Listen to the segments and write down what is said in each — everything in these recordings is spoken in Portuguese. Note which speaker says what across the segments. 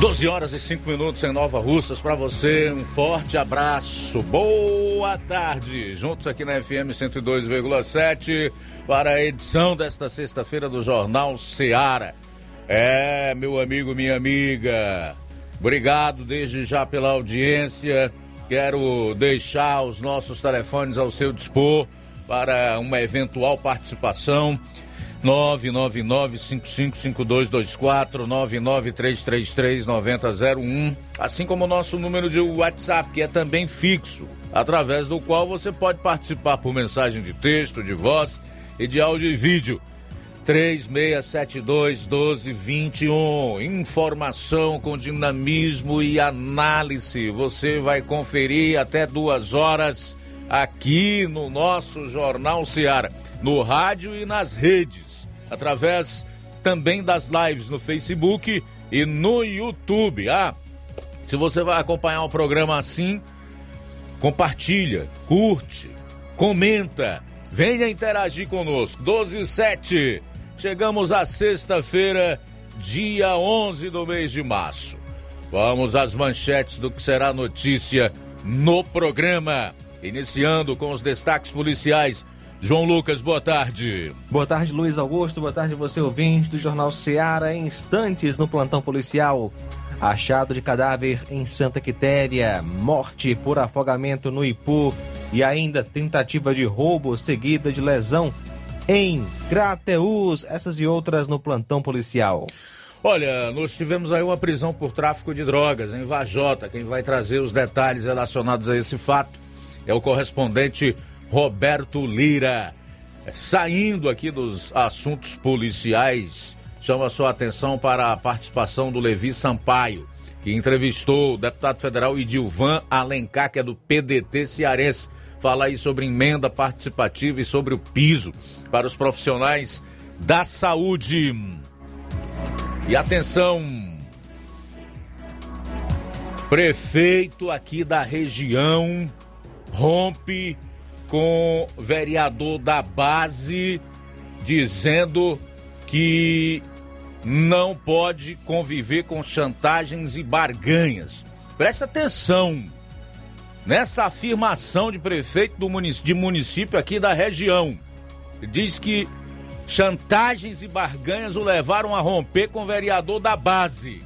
Speaker 1: 12 horas e 5 minutos em Nova Russas para você. Um forte abraço. Boa tarde. Juntos aqui na FM 102,7 para a edição desta sexta-feira do Jornal Seara. É, meu amigo, minha amiga. Obrigado desde já pela audiência. Quero deixar os nossos telefones ao seu dispor para uma eventual participação 999-555224, 99333-9001, assim como o nosso número de WhatsApp, que é também fixo, através do qual você pode participar por mensagem de texto, de voz e de áudio e vídeo. 3672-1221. Informação com dinamismo e análise. Você vai conferir até duas horas aqui no nosso Jornal Seara, no rádio e nas redes através também das lives no Facebook e no YouTube. Ah, se você vai acompanhar o programa assim, compartilha, curte, comenta, venha interagir conosco. 12 e 7. Chegamos à sexta-feira, dia 11 do mês de março. Vamos às manchetes do que será notícia no programa. Iniciando com os destaques policiais João Lucas, boa tarde.
Speaker 2: Boa tarde, Luiz Augusto. Boa tarde, você ouvinte do Jornal Seara. Em instantes no plantão policial. Achado de cadáver em Santa Quitéria. Morte por afogamento no Ipu. E ainda tentativa de roubo seguida de lesão em Crateus. Essas e outras no plantão policial.
Speaker 1: Olha, nós tivemos aí uma prisão por tráfico de drogas em Vajota. Quem vai trazer os detalhes relacionados a esse fato é o correspondente Roberto Lira. Saindo aqui dos assuntos policiais, chama sua atenção para a participação do Levi Sampaio, que entrevistou o deputado federal Idilvan Alencar, que é do PDT cearense. Fala aí sobre emenda participativa e sobre o piso para os profissionais da saúde. E atenção, prefeito aqui da região rompe com vereador da base dizendo que não pode conviver com chantagens e barganhas. Presta atenção nessa afirmação de prefeito do município, de município aqui da região. Diz que chantagens e barganhas o levaram a romper com o vereador da base.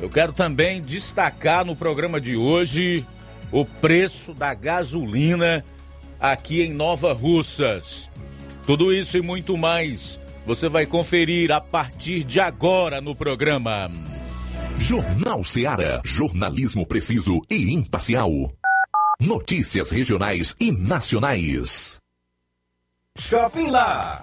Speaker 1: Eu quero também destacar no programa de hoje o preço da gasolina aqui em Nova Russas. Tudo isso e muito mais você vai conferir a partir de agora no programa.
Speaker 3: Jornal Seara. Jornalismo preciso e imparcial. Notícias regionais e nacionais.
Speaker 4: Shopping Lá.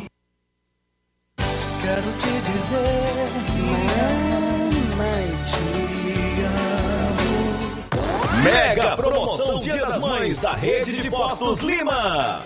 Speaker 5: Quero te dizer, mamãe, te amo.
Speaker 6: Mega promoção Dia das Mães da Rede de Postos Lima.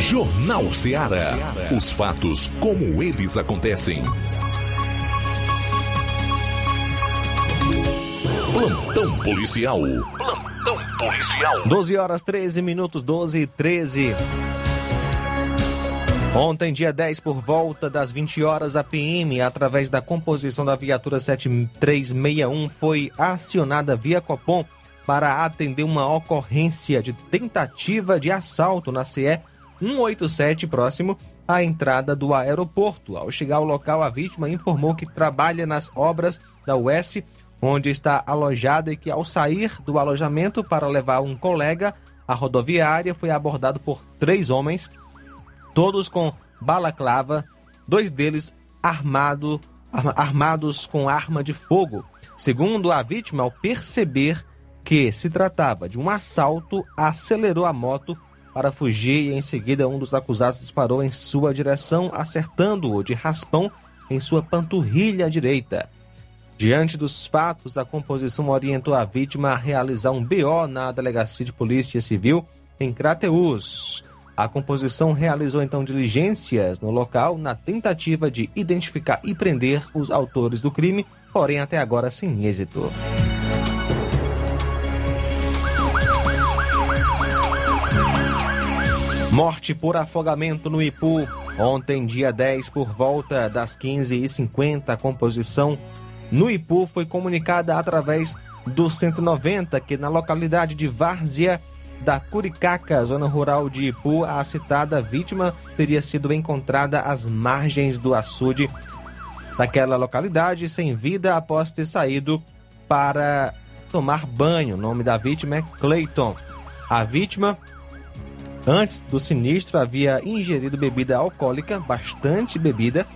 Speaker 7: Jornal Ceará. Os fatos como eles acontecem. Plantão policial. Plantão policial.
Speaker 2: 12 horas 13 minutos, 12 e 13. Ontem, dia 10, por volta das 20 horas, a PM, através da composição da viatura 7361, foi acionada via Copom para atender uma ocorrência de tentativa de assalto na CE 187, próximo à entrada do aeroporto. Ao chegar ao local, a vítima informou que trabalha nas obras da US, onde está alojada e que, ao sair do alojamento para levar um colega à rodoviária, foi abordado por três homens, todos com balaclava, dois deles armado, arma- armados com arma de fogo. Segundo a vítima, ao perceber que se tratava de um assalto, acelerou a moto para fugir e em seguida um dos acusados disparou em sua direção, acertando-o de raspão em sua panturrilha direita. Diante dos fatos, a composição orientou a vítima a realizar um BO na Delegacia de Polícia Civil em Crateús. A composição realizou então diligências no local na tentativa de identificar e prender os autores do crime, porém até agora sem êxito. Morte por afogamento no Ipu. Ontem, dia 10, por volta das 15h50, a composição no Ipu foi comunicada através do 190, que na localidade de Várzea da Curicaca, zona rural de Ipu, a citada vítima teria sido encontrada às margens do açude daquela localidade, sem vida após ter saído para tomar banho. O nome da vítima é Clayton. A vítima Antes do sinistro, havia ingerido bebida alcoólica, bastante bebida,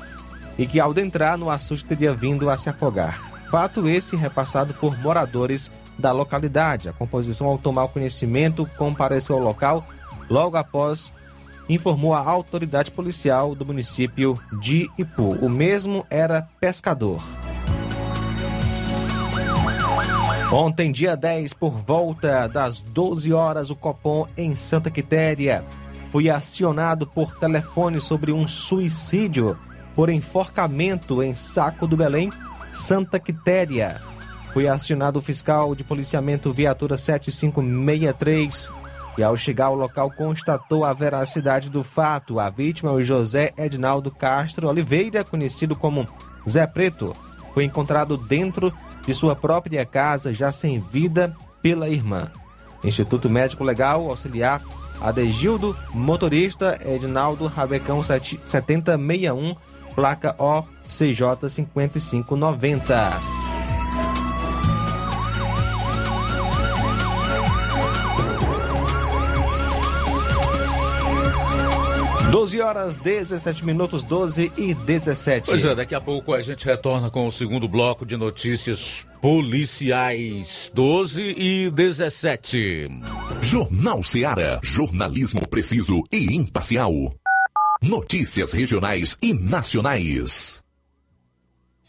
Speaker 2: e que ao adentrar no açude teria vindo a se afogar. Fato esse repassado por moradores da localidade. A composição, ao tomar conhecimento, compareceu ao local logo após informou a autoridade policial do município de Ipu. O mesmo era pescador. Ontem, dia 10, por volta das 12 horas, o Copom em Santa Quitéria foi acionado por telefone sobre um suicídio por enforcamento em Saco do Belém, Santa Quitéria. Foi acionado o fiscal de policiamento viatura 7563 e ao chegar ao local constatou a veracidade do fato. A vítima, o José Edinaldo Castro Oliveira, conhecido como Zé Preto, foi encontrado dentro de sua própria casa, já sem vida, pela irmã. Instituto Médico Legal Auxiliar Adegildo, motorista Edinaldo Rabecão 7061, placa OCJ 5590. 12 horas 17 minutos, 12 e 17.
Speaker 1: Pois é, daqui a pouco a gente retorna com o segundo bloco de notícias policiais. 12 e 17.
Speaker 7: Jornal Seara. Jornalismo preciso e imparcial. Notícias regionais e nacionais.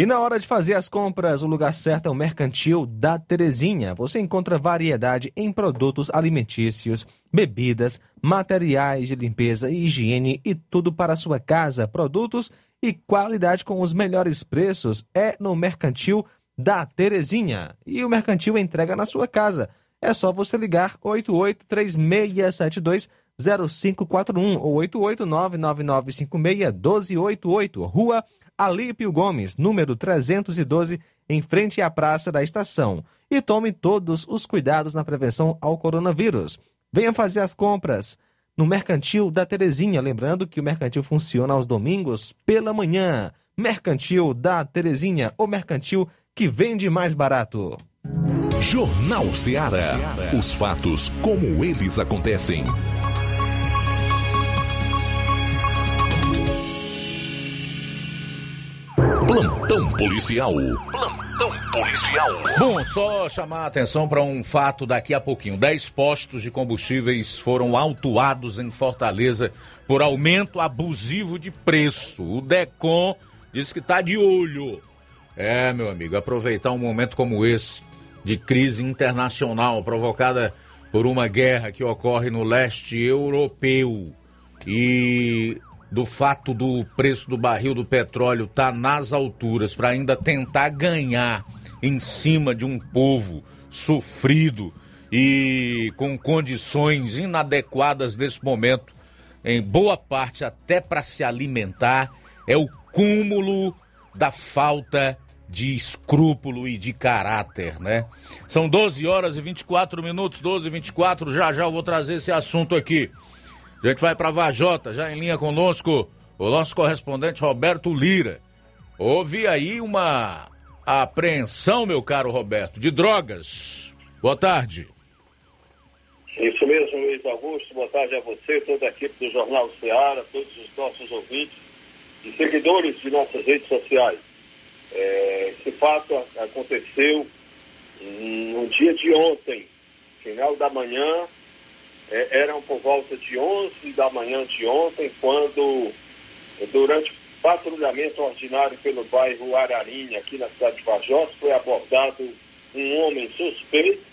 Speaker 2: E na hora de fazer as compras, o lugar certo é o Mercantil da Terezinha. Você encontra variedade em produtos alimentícios, bebidas, materiais de limpeza e higiene e tudo para a sua casa. Produtos e qualidade com os melhores preços é no Mercantil da Terezinha. E o Mercantil entrega na sua casa. É só você ligar 883672 0541 ou 88999561288, Rua Alípio Gomes, número 312, em frente à Praça da Estação. E tome todos os cuidados na prevenção ao coronavírus. Venha fazer as compras no Mercantil da Terezinha. Lembrando que o Mercantil funciona aos domingos pela manhã. Mercantil da Terezinha, o mercantil que vende mais barato.
Speaker 7: Jornal Ceará. Os fatos como eles acontecem. Plantão policial. Plantão policial.
Speaker 1: Bom, só chamar a atenção para um fato daqui a pouquinho. Dez postos de combustíveis foram autuados em Fortaleza por aumento abusivo de preço. O Decon diz que está de olho. É, meu amigo, aproveitar um momento como esse de crise internacional provocada por uma guerra que ocorre no leste europeu e do fato do preço do barril do petróleo estar tá nas alturas para ainda tentar ganhar em cima de um povo sofrido e com condições inadequadas nesse momento, em boa parte até para se alimentar, é o cúmulo da falta de escrúpulo e de caráter, né? São 12 horas e 24 minutos, 12 e 24, já já eu vou trazer esse assunto aqui. A gente vai para Vajota, já em linha conosco, o nosso correspondente Roberto Lira. Houve aí uma apreensão, meu caro Roberto, de drogas. Boa tarde.
Speaker 8: Isso mesmo, Luiz Augusto. Boa tarde a você, toda a equipe do Jornal Ceará, todos os nossos ouvintes e seguidores de nossas redes sociais. É, esse fato aconteceu no dia de ontem, final da manhã, é, eram por volta de 11 da manhã de ontem, quando, durante patrulhamento ordinário pelo bairro Ararinha, aqui na cidade de Vajós, foi abordado um homem suspeito,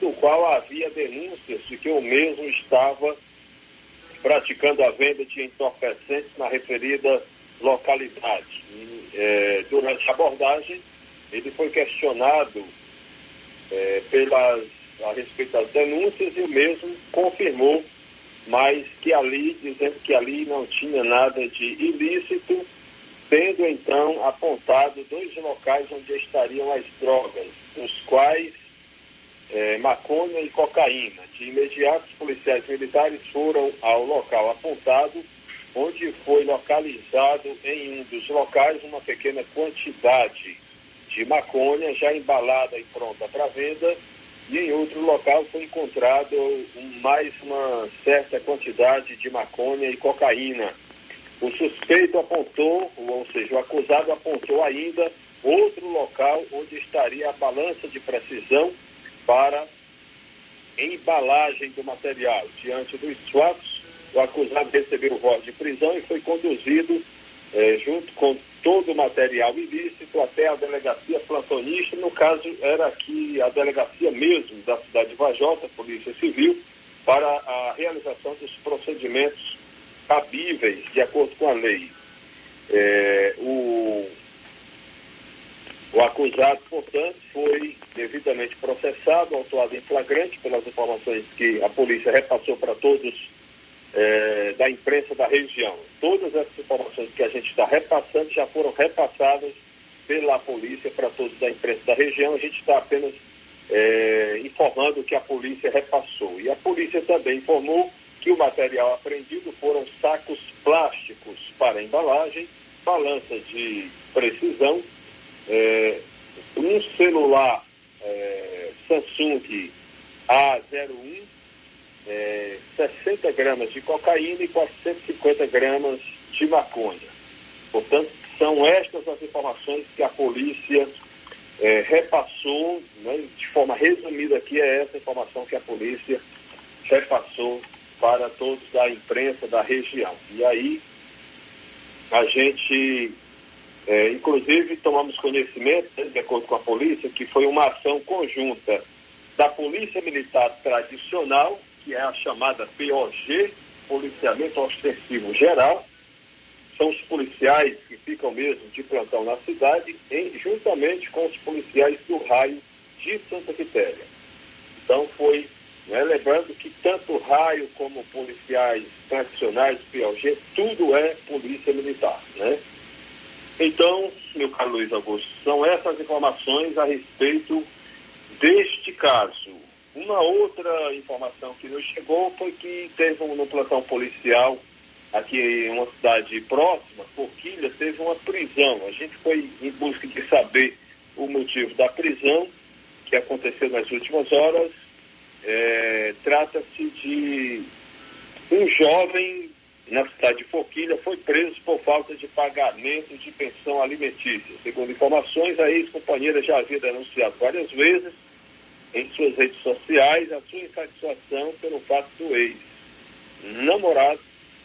Speaker 8: do qual havia denúncias de que o mesmo estava praticando a venda de entorpecentes na referida localidade. E, é, durante a abordagem, ele foi questionado é, pelas, a respeito das denúncias e o mesmo confirmou, mas que ali, dizendo que ali não tinha nada de ilícito, tendo então apontado dois locais onde estariam as drogas, os quais é, maconha e cocaína. De imediato, os policiais militares foram ao local apontado, onde foi localizado em um dos locais uma pequena quantidade de maconha já embalada e pronta para venda, e em outro local foi encontrado mais uma certa quantidade de maconha e cocaína. O suspeito apontou, ou seja, o acusado apontou ainda outro local onde estaria a balança de precisão para embalagem do material. Diante dos fatos, o acusado recebeu voz de prisão e foi conduzido, eh, junto com todo o material ilícito, até a delegacia plantonista. No caso, era aqui a delegacia mesmo da cidade de Vajota, Polícia Civil, para a realização dos procedimentos cabíveis de acordo com a lei. É, o, o acusado, portanto, foi devidamente processado, autuado em flagrante pelas informações que a polícia repassou para todos é, da imprensa da região. Todas essas informações que a gente está repassando já foram repassadas pela polícia para todos da imprensa da região. A gente está apenas é, informando que a polícia repassou. E a polícia também informou que o material apreendido foram sacos plásticos para embalagem, balança de precisão, é, um celular é, Samsung A01, é, 60 gramas de cocaína e 450 gramas de maconha. Portanto, são estas as informações que a polícia é, repassou, né, de forma resumida aqui, é essa informação que a polícia repassou para todos da imprensa da região. E aí, a gente é, inclusive, tomamos conhecimento, né, de acordo com a polícia, que foi uma ação conjunta da Polícia Militar Tradicional, que é a chamada POG, Policiamento Ostensivo Geral, são os policiais que ficam mesmo de plantão na cidade, em, juntamente com os policiais do raio de Santa Quitéria. Então foi, né, lembrando que tanto raio como policiais tradicionais, POG, tudo é polícia militar, né? Então, meu caro Luiz Augusto, são essas informações a respeito deste caso. Uma outra informação que nos chegou foi que teve um, no plantão policial aqui em uma cidade próxima, Forquilha, teve uma prisão. A gente foi em busca de saber o motivo da prisão, que aconteceu nas últimas horas. É, Trata-se de um jovem na cidade de Forquilha, foi preso por falta de pagamento de pensão alimentícia. Segundo informações, a ex-companheira já havia denunciado várias vezes em suas redes sociais a sua insatisfação pelo fato do ex-namorado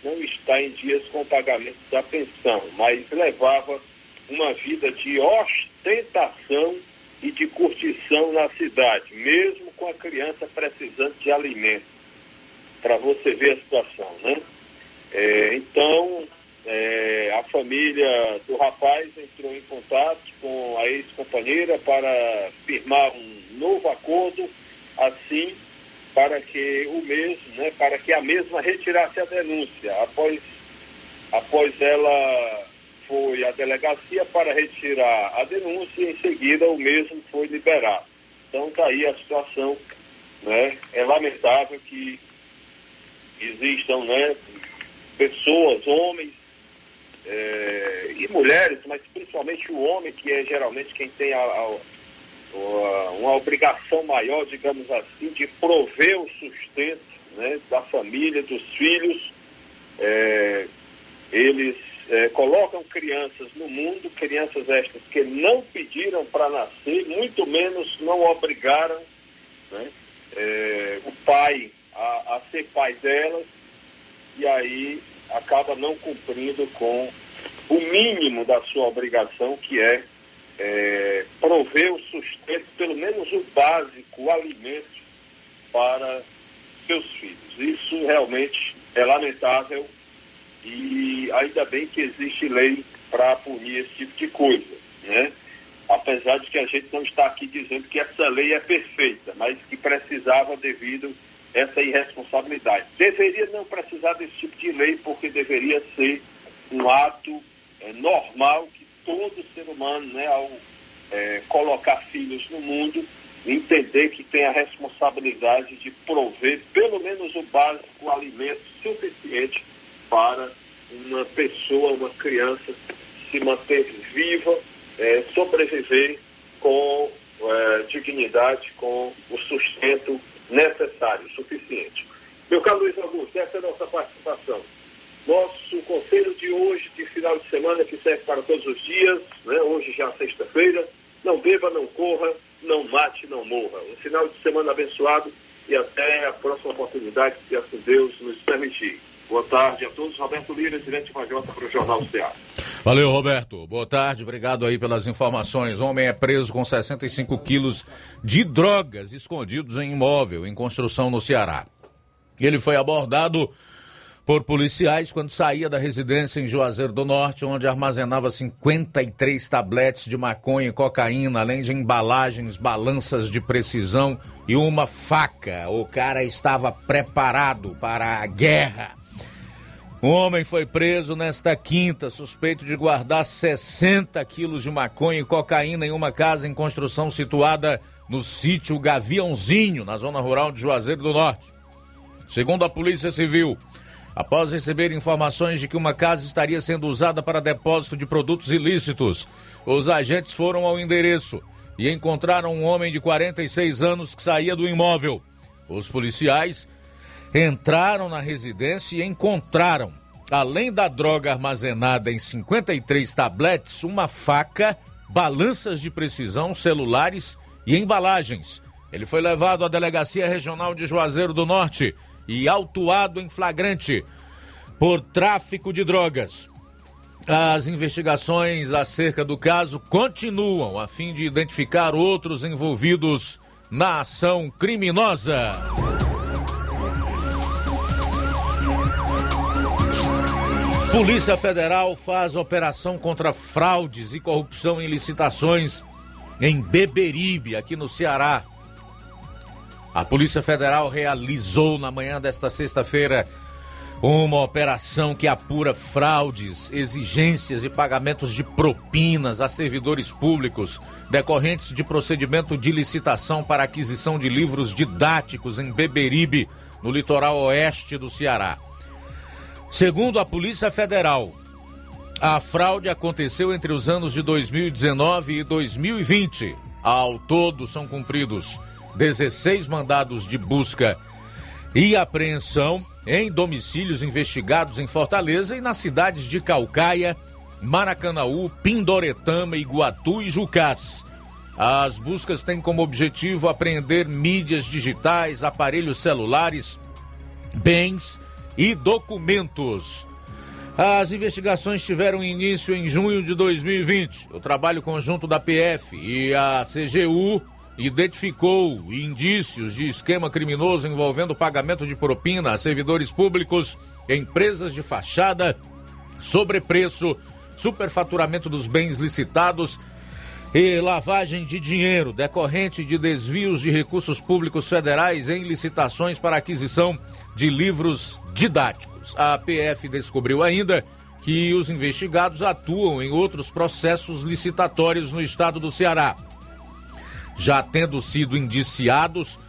Speaker 8: não estar em dias com o pagamento da pensão, mas levava uma vida de ostentação e de curtição na cidade, mesmo com a criança precisando de alimento. Para você ver a situação, né? É, então, é, a família do rapaz entrou em contato com a ex-companheira para firmar um novo acordo, assim, para que o mesmo, né, para que a mesma retirasse a denúncia. Após, após ela foi à delegacia para retirar a denúncia e em seguida o mesmo foi liberado. Então está aí a situação, né? É lamentável que existam, né, pessoas, homens é, e mulheres, mas principalmente o homem, que é geralmente quem tem a, a, uma obrigação maior, digamos assim, de prover o sustento né, da família, dos filhos. É, eles é, colocam crianças no mundo, crianças estas que não pediram para nascer, muito menos não obrigaram né, é, o pai a, a ser pai delas, e aí acaba não cumprindo com o mínimo da sua obrigação, que é, é prover o sustento, pelo menos o básico, o alimento para seus filhos. Isso realmente é lamentável e ainda bem que existe lei para punir esse tipo de coisa, né? Apesar de que a gente não está aqui dizendo que essa lei é perfeita, mas que precisava devido a essa irresponsabilidade. Deveria não precisar desse tipo de lei, porque deveria ser um ato é, normal que todo ser humano, né, ao é, colocar filhos no mundo, entender que tem a responsabilidade de prover pelo menos o básico, o alimento suficiente para uma pessoa, uma criança se manter viva, é, sobreviver com é, dignidade, com o sustento necessário, suficiente. Meu caro Luiz Augusto, essa é a nossa participação. Nosso conselho de hoje, de final de semana, que serve para todos os dias, né? hoje já é sexta-feira, não beba, não corra, não mate, não morra. Um final de semana abençoado e até a próxima oportunidade, se assim Deus nos permitir. Boa tarde a todos. Roberto Lira, direto Majota para o Jornal Ceará.
Speaker 1: Valeu, Roberto. Boa tarde, obrigado aí pelas informações. Homem é preso com 65 quilos de drogas escondidos em imóvel em construção no Ceará. Ele foi abordado por policiais quando saía da residência em Juazeiro do Norte, onde armazenava 53 tabletes de maconha e cocaína, além de embalagens, balanças de precisão e uma faca. O cara estava preparado para a guerra. Um homem foi preso nesta quinta, suspeito de guardar 60 quilos de maconha e cocaína em uma casa em construção situada no sítio Gaviãozinho, na zona rural de Juazeiro do Norte. Segundo a Polícia Civil, após receber informações de que uma casa estaria sendo usada para depósito de produtos ilícitos. Os agentes foram ao endereço e encontraram um homem de 46 anos que saía do imóvel. Os policiais entraram na residência e encontraram, além da droga armazenada em 53 tabletes, uma faca, balanças de precisão, celulares e embalagens. Ele foi levado à Delegacia Regional de Juazeiro do Norte e autuado em flagrante por tráfico de drogas. As investigações acerca do caso continuam a fim de identificar outros envolvidos na ação criminosa. Polícia Federal faz operação contra fraudes e corrupção em licitações em Beberibe, aqui no Ceará. A Polícia Federal realizou na manhã desta sexta-feira uma operação que apura fraudes, exigências e pagamentos de propinas a servidores públicos decorrentes de procedimento de licitação para aquisição de livros didáticos em Beberibe, no litoral oeste do Ceará. Segundo a Polícia Federal, a fraude aconteceu entre os anos de 2019 e 2020. Ao todo, são cumpridos 16 mandados de busca e apreensão em domicílios investigados em Fortaleza e nas cidades de Calcaia, Maracanaú, Pindoretama, Iguatu e Jucás. As buscas têm como objetivo apreender mídias digitais, aparelhos celulares, bens e documentos. As investigações tiveram início em junho de 2020. O trabalho conjunto da PF e a CGU identificou indícios de esquema criminoso envolvendo pagamento de propina a servidores públicos, empresas de fachada, sobrepreço, superfaturamento dos bens licitados e lavagem de dinheiro decorrente de desvios de recursos públicos federais em licitações para aquisição de livros didáticos. A PF descobriu ainda que os investigados atuam em outros processos licitatórios no estado do Ceará já tendo sido indiciados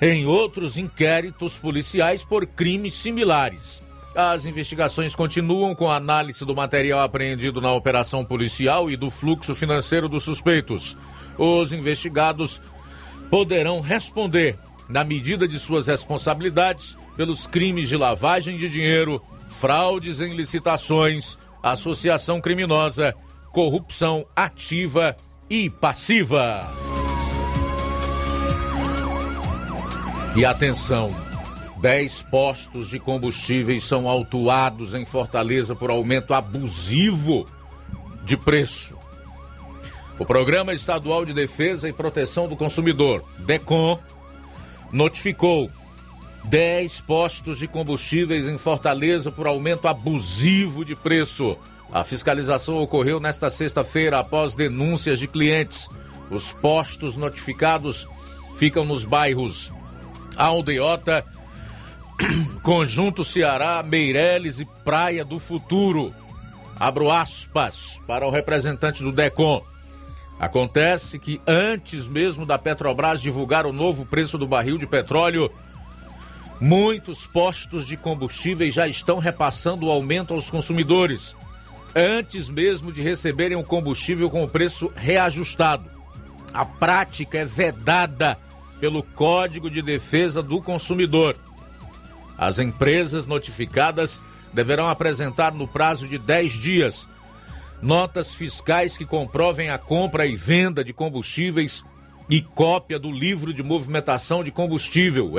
Speaker 1: em outros inquéritos policiais por crimes similares. As investigações continuam com a análise do material apreendido na operação policial e do fluxo financeiro dos suspeitos. Os investigados poderão responder, na medida de suas responsabilidades, pelos crimes de lavagem de dinheiro, fraudes em licitações, associação criminosa, corrupção ativa e passiva. E atenção, 10 postos de combustíveis são autuados em Fortaleza por aumento abusivo de preço. O Programa Estadual de Defesa e Proteção do Consumidor, DECOM, notificou 10 postos de combustíveis em Fortaleza por aumento abusivo de preço. A fiscalização ocorreu nesta sexta-feira após denúncias de clientes. Os postos notificados ficam nos bairros Aldeota, Conjunto Ceará, Meireles e Praia do Futuro. Abro aspas para o representante do DECOM. Acontece que antes mesmo da Petrobras divulgar o novo preço do barril de petróleo, muitos postos de combustíveis já estão repassando o aumento aos consumidores, antes mesmo de receberem o combustível com o preço reajustado. A prática é vedada pelo Código de Defesa do Consumidor. As empresas notificadas deverão apresentar no prazo de 10 dias notas fiscais que comprovem a compra e venda de combustíveis e cópia do livro de movimentação de combustível,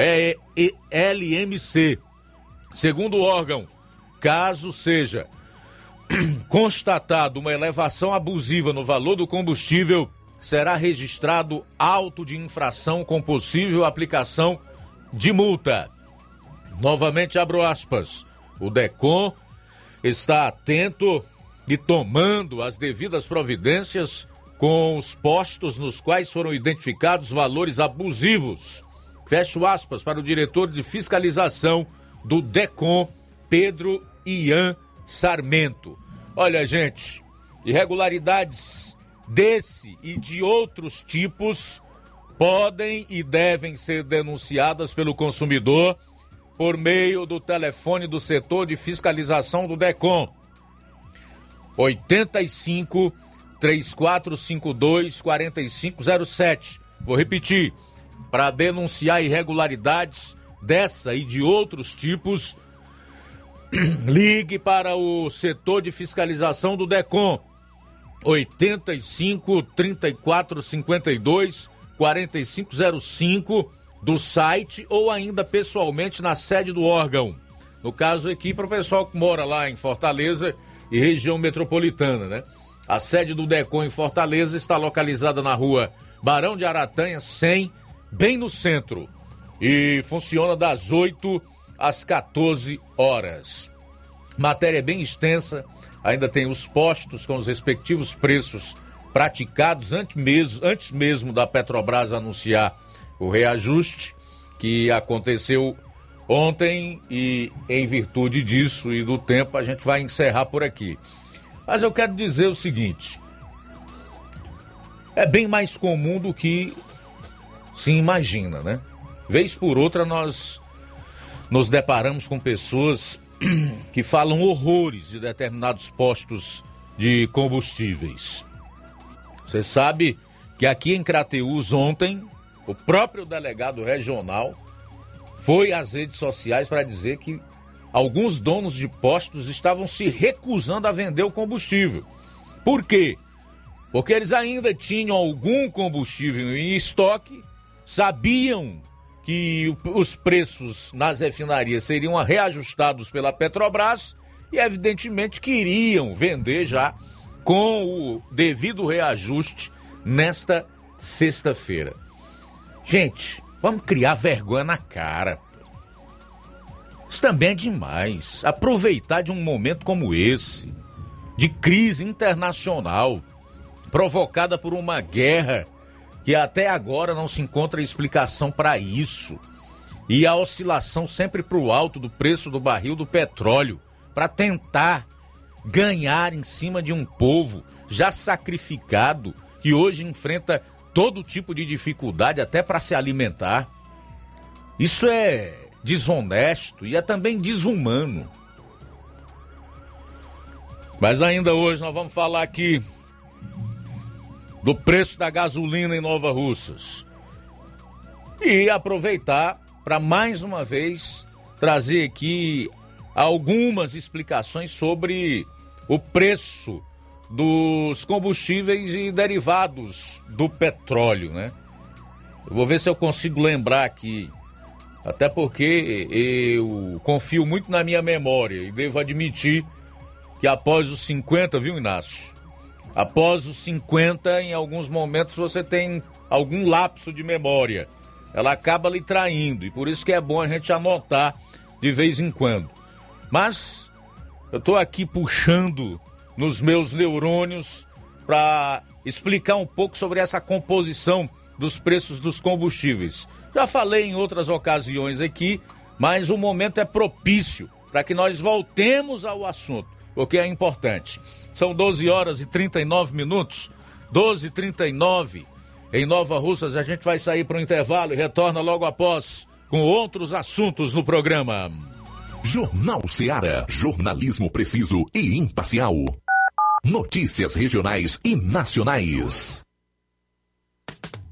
Speaker 1: LMC. Segundo o órgão, caso seja constatado uma elevação abusiva no valor do combustível, será registrado auto de infração com possível aplicação de multa. Novamente abro aspas. O DECOM está atento e tomando as devidas providências com os postos nos quais foram identificados valores abusivos. Fecho aspas para o diretor de fiscalização do DECOM, Pedro Ian Sarmento. Olha, gente, irregularidades desse e de outros tipos podem e devem ser denunciadas pelo consumidor por meio do telefone do setor de fiscalização do DECOM. 85 3452 4507. Vou repetir. Para denunciar irregularidades dessa e de outros tipos, ligue para o setor de fiscalização do DECOM. 85 34 52 4505 do site ou ainda pessoalmente na sede do órgão. No caso aqui, para o pessoal que mora lá em Fortaleza e região metropolitana, né? A sede do DECOM em Fortaleza está localizada na rua Barão de Aratanha 100, bem no centro. E funciona das 8 às 14 horas. Matéria bem extensa, ainda tem os postos com os respectivos preços praticados antes mesmo, antes mesmo da Petrobras anunciar o reajuste que aconteceu ontem e em virtude disso e do tempo a gente vai encerrar por aqui. Mas eu quero dizer o seguinte: é bem mais comum do que se imagina, né? Vez por outra nós nos deparamos com pessoas que falam horrores de determinados postos de combustíveis. Você sabe que aqui em Crateús ontem o próprio delegado regional foi às redes sociais para dizer que alguns donos de postos estavam se recusando a vender o combustível. Por quê? Porque eles ainda tinham algum combustível em estoque, sabiam que os preços nas refinarias seriam reajustados pela Petrobras e, evidentemente, queriam vender já com o devido reajuste nesta sexta-feira. Gente, vamos criar vergonha na cara. Isso também é demais. Aproveitar de um momento como esse, de crise internacional, provocada por uma guerra que até agora não se encontra explicação para isso. E a oscilação sempre para o alto do preço do barril do petróleo, para tentar ganhar em cima de um povo já sacrificado que hoje enfrenta todo tipo de dificuldade até para se alimentar. Isso é desonesto e é também desumano. Mas ainda hoje nós vamos falar aqui do preço da gasolina em Nova Russas. E aproveitar para mais uma vez trazer aqui algumas explicações sobre o preço dos combustíveis e derivados do petróleo, né? Eu vou ver se eu consigo lembrar aqui. Até porque eu confio muito na minha memória e devo admitir que após os 50, viu, Inácio? Após os 50, em alguns momentos você tem algum lapso de memória. ela acaba lhe traindo e por isso que é bom a gente anotar de vez em quando. Mas eu estou aqui puxando nos meus neurônios para explicar um pouco sobre essa composição dos preços dos combustíveis. Já falei em outras ocasiões aqui, mas o momento é propício para que nós voltemos ao assunto, porque é importante. São 12 horas e 39 minutos, 12 e 39 em Nova Russas. A gente vai sair para o intervalo e retorna logo após com outros assuntos no programa.
Speaker 7: Jornal Seara. Jornalismo preciso e imparcial. Notícias regionais e nacionais.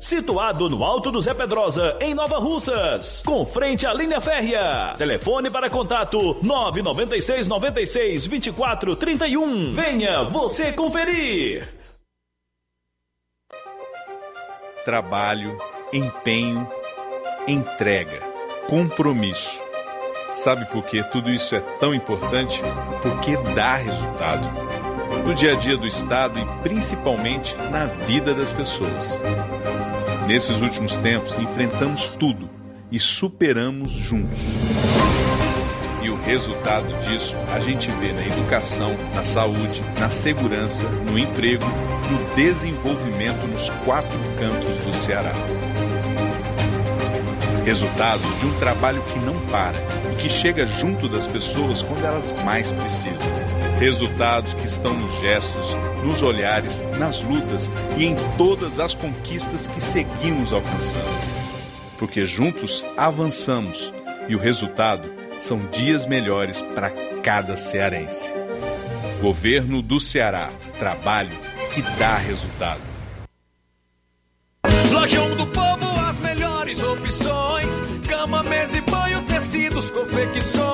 Speaker 6: situado no Alto do Zé Pedrosa, em Nova Russas, com frente à linha férrea. Telefone para contato 996 96 24 31. Venha você conferir.
Speaker 5: Trabalho, empenho, entrega, compromisso. Sabe por que tudo isso é tão importante? Porque dá resultado no dia a dia do Estado e principalmente na vida das pessoas. Nesses últimos tempos, enfrentamos tudo e superamos juntos. E o resultado disso a gente vê na educação, na saúde, na segurança, no emprego, no desenvolvimento nos quatro cantos do Ceará. Resultado de um trabalho que não para e que chega junto das pessoas quando elas mais precisam. Resultados que estão nos gestos, nos olhares, nas lutas e em todas as conquistas que seguimos alcançando. Porque juntos avançamos e o resultado são dias melhores para cada cearense. Governo do Ceará. Trabalho que dá resultado.
Speaker 9: Lojão do Povo, as melhores opções: cama, mesa e banho, tecidos, confecções.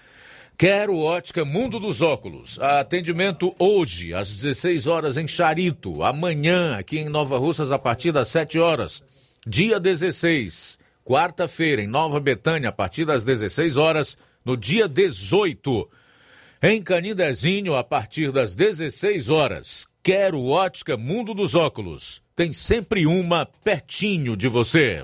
Speaker 1: Quero Ótica Mundo dos Óculos. Atendimento hoje, às 16 horas em Charito. Amanhã, aqui em Nova Russas, a partir das 7 horas. Dia 16, quarta-feira, em Nova Betânia, a partir das 16 horas. No dia 18, em Canindezinho, a partir das 16 horas. Quero Ótica Mundo dos Óculos. Tem sempre uma pertinho de você.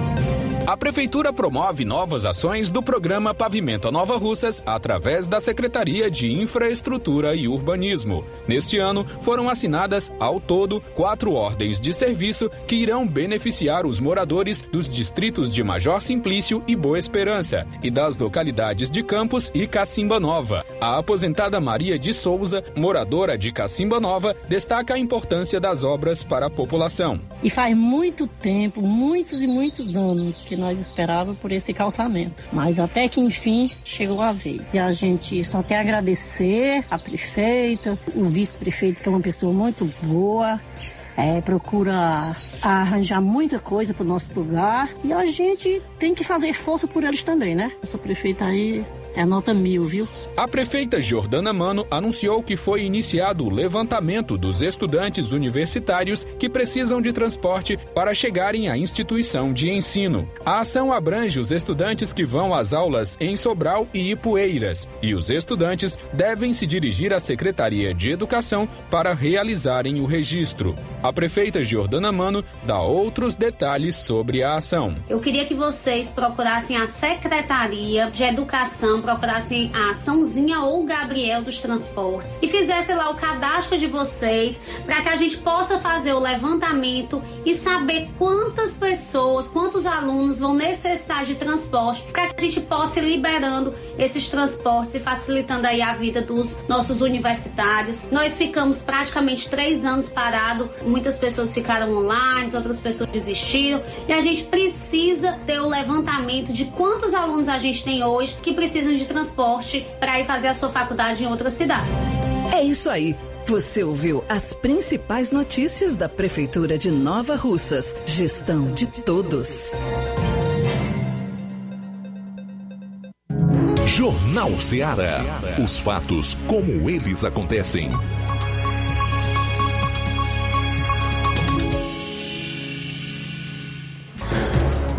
Speaker 10: A Prefeitura promove novas ações do programa Pavimenta Nova Russas através da Secretaria de Infraestrutura e Urbanismo. Neste ano, foram assinadas, ao todo, quatro ordens de serviço que irão beneficiar os moradores dos distritos de Major Simplício e Boa Esperança e das localidades de Campos e Cacimba Nova. A aposentada Maria de Souza, moradora de Cacimba Nova, destaca a importância das obras para a população.
Speaker 11: E faz muito tempo, muitos e muitos anos que nós esperávamos por esse calçamento. Mas até que enfim chegou a vez. E a gente só quer agradecer a prefeita, o vice-prefeito, que é uma pessoa muito boa. É, procura arranjar muita coisa para o nosso lugar e a gente tem que fazer força por eles também, né? Essa prefeita aí é nota mil, viu?
Speaker 10: A prefeita Jordana Mano anunciou que foi iniciado o levantamento dos estudantes universitários que precisam de transporte para chegarem à instituição de ensino. A ação abrange os estudantes que vão às aulas em Sobral e Ipueiras, e os estudantes devem se dirigir à Secretaria de Educação para realizarem o registro. A prefeita Jordana Mano dá outros detalhes sobre a ação.
Speaker 12: Eu queria que vocês procurassem a Secretaria de Educação, procurassem a Açãozinha ou Gabriel dos Transportes e fizessem lá o cadastro de vocês para que a gente possa fazer o levantamento e saber quantas pessoas, quantos alunos vão necessitar de transporte para que a gente possa ir liberando esses transportes e facilitando aí a vida dos nossos universitários. Nós ficamos praticamente três anos parados, muitas pessoas ficaram online, outras pessoas desistiram e a gente precisa ter o levantamento de quantos alunos a gente tem hoje que precisam de transporte para ir fazer a sua faculdade em outra cidade.
Speaker 13: É isso aí. Você ouviu as principais notícias da Prefeitura de Nova Russas. Gestão de todos.
Speaker 3: Jornal Ceará. Os fatos como eles acontecem.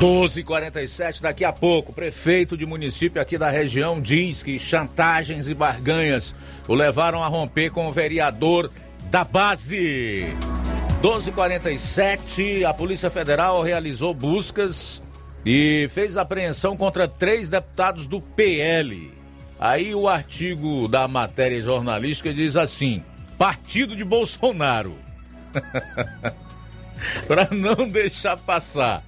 Speaker 1: 12:47 daqui a pouco, prefeito de município aqui da região diz que chantagens e barganhas o levaram a romper com o vereador da base. 12:47, a Polícia Federal realizou buscas e fez apreensão contra três deputados do PL. Aí o artigo da matéria jornalística diz assim: Partido de Bolsonaro. Para não deixar passar.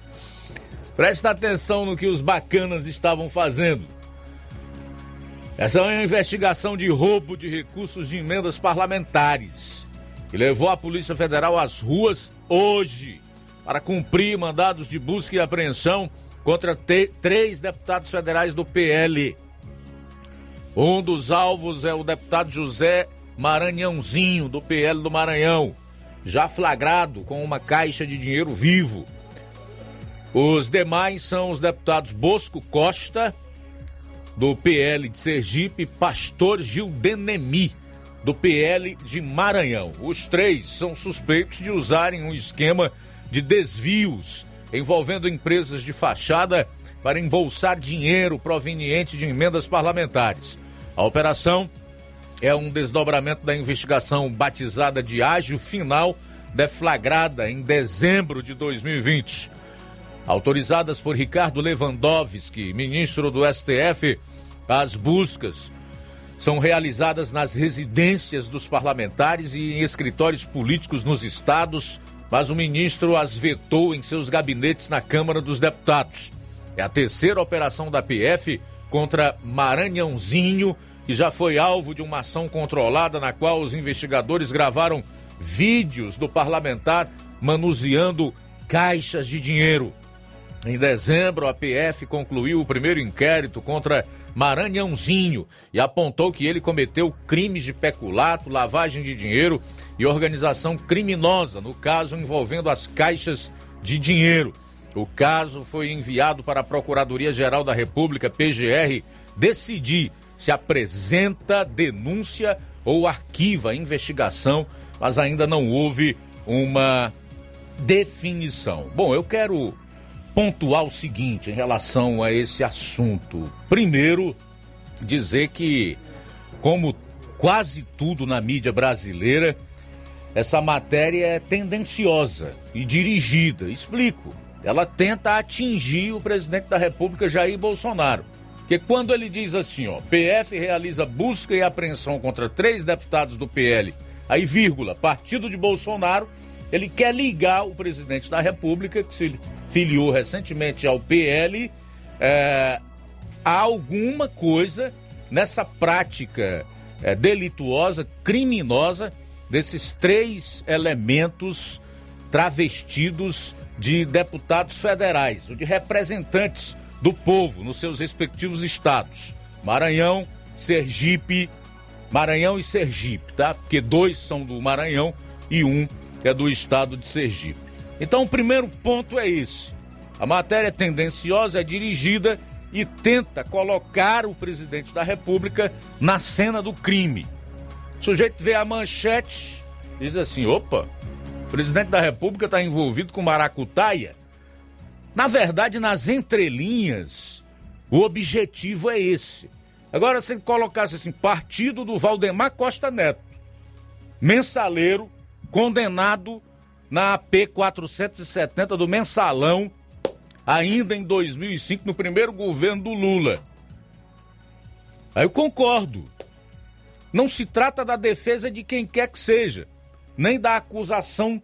Speaker 1: Presta atenção no que os bacanas estavam fazendo. Essa é uma investigação de roubo de recursos de emendas parlamentares que levou a Polícia Federal às ruas hoje para cumprir mandados de busca e apreensão contra três deputados federais do PL. Um dos alvos é o deputado José Maranhãozinho, do PL do Maranhão, já flagrado com uma caixa de dinheiro vivo os demais são os deputados Bosco Costa, do PL de Sergipe, Pastor Gildenemi, do PL de Maranhão. Os três são suspeitos de usarem um esquema de desvios envolvendo empresas de fachada para embolsar dinheiro proveniente de emendas parlamentares. A operação é um desdobramento da investigação batizada de Ágio Final, deflagrada em dezembro de 2020 autorizadas por Ricardo Lewandowski, ministro do STF, as buscas são realizadas nas residências dos parlamentares e em escritórios políticos nos estados, mas o ministro as vetou em seus gabinetes na Câmara dos Deputados. É a terceira operação da PF contra Maranhãozinho, que já foi alvo de uma ação controlada na qual os investigadores gravaram vídeos do parlamentar manuseando caixas de dinheiro. Em dezembro, a PF concluiu o primeiro inquérito contra Maranhãozinho e apontou que ele cometeu crimes de peculato, lavagem de dinheiro e organização criminosa, no caso envolvendo as caixas de dinheiro. O caso foi enviado para a Procuradoria-Geral da República, PGR, decidir se apresenta denúncia ou arquiva a investigação, mas ainda não houve uma definição. Bom, eu quero pontuar o seguinte em relação a esse assunto. Primeiro, dizer que, como quase tudo na mídia brasileira, essa matéria é tendenciosa e dirigida. Explico. ela tenta atingir o presidente da República, Jair Bolsonaro. Porque quando ele diz assim, ó, PF realiza busca e apreensão contra três deputados do PL, aí vírgula, partido de Bolsonaro, ele quer ligar o presidente da República, que se filiou recentemente ao PL, é, a alguma coisa nessa prática é, delituosa, criminosa, desses três elementos travestidos de deputados federais, ou de representantes do povo nos seus respectivos estados. Maranhão, Sergipe, Maranhão e Sergipe, tá? Porque dois são do Maranhão e um é do estado de Sergipe. Então, o primeiro ponto é esse. A matéria tendenciosa é dirigida e tenta colocar o presidente da República na cena do crime. O sujeito vê a manchete diz assim: opa, o presidente da República está envolvido com maracutaia. Na verdade, nas entrelinhas, o objetivo é esse. Agora, se colocasse assim, partido do Valdemar Costa Neto, mensaleiro, condenado na AP 470 do mensalão, ainda em 2005, no primeiro governo do Lula. Aí eu concordo. Não se trata da defesa de quem quer que seja, nem da acusação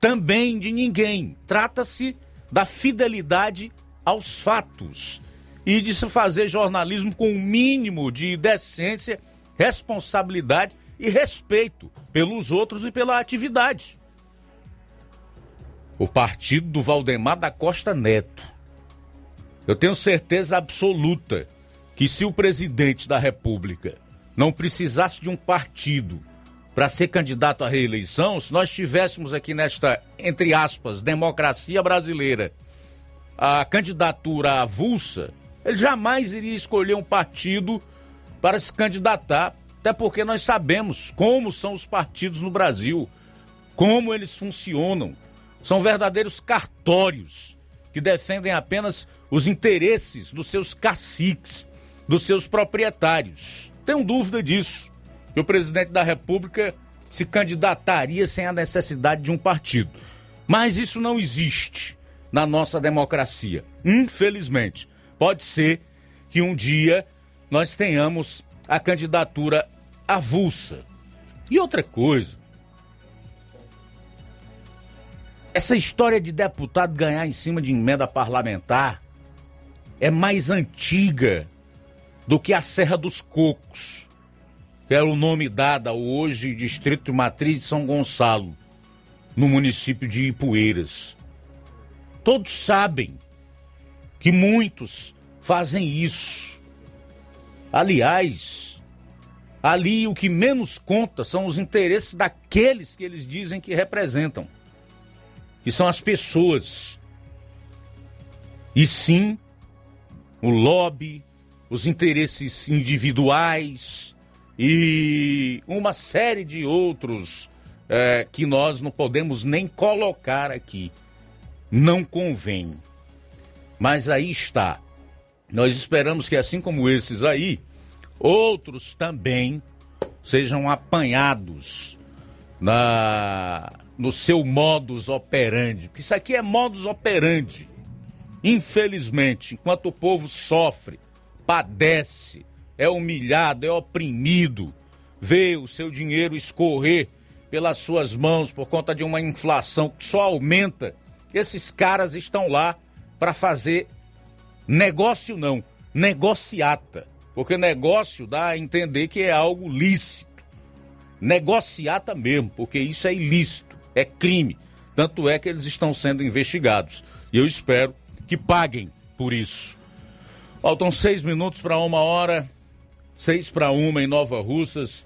Speaker 1: também de ninguém. Trata-se da fidelidade aos fatos e de se fazer jornalismo com um mínimo de decência, responsabilidade e respeito pelos outros e pela atividade. O partido do Valdemar da Costa Neto. Eu tenho certeza absoluta que se o presidente da República não precisasse de um partido para ser candidato à reeleição, se nós tivéssemos aqui nesta, entre aspas, democracia brasileira, a candidatura avulsa, ele jamais iria escolher um partido para se candidatar, até porque nós sabemos como são os partidos no Brasil, como eles funcionam. São verdadeiros cartórios que defendem apenas os interesses dos seus caciques, dos seus proprietários. Tenho dúvida disso que o presidente da República se candidataria sem a necessidade de um partido. Mas isso não existe na nossa democracia. Infelizmente. Pode ser que um dia nós tenhamos a candidatura avulsa. E outra coisa. Essa história de deputado ganhar em cima de emenda parlamentar é mais antiga do que a Serra dos Cocos que o nome dado hoje Distrito Matriz de São Gonçalo, no município de Ipueiras. Todos sabem que muitos fazem isso. Aliás, ali o que menos conta são os interesses daqueles que eles dizem que representam, que são as pessoas. E sim, o lobby, os interesses individuais, e uma série de outros é, que nós não podemos nem colocar aqui. Não convém. Mas aí está. Nós esperamos que, assim como esses aí, outros também sejam apanhados na no seu modus operandi. Isso aqui é modus operandi. Infelizmente, enquanto o povo sofre, padece, é humilhado, é oprimido, vê o seu dinheiro escorrer pelas suas mãos por conta de uma inflação que só aumenta, esses caras estão lá para fazer negócio não, negociata. Porque negócio dá a entender que é algo lícito. Negociata mesmo, porque isso é ilícito, é crime. Tanto é que eles estão sendo investigados. E eu espero que paguem por isso. Faltam seis minutos para uma hora. 6 para 1 em Nova Russas.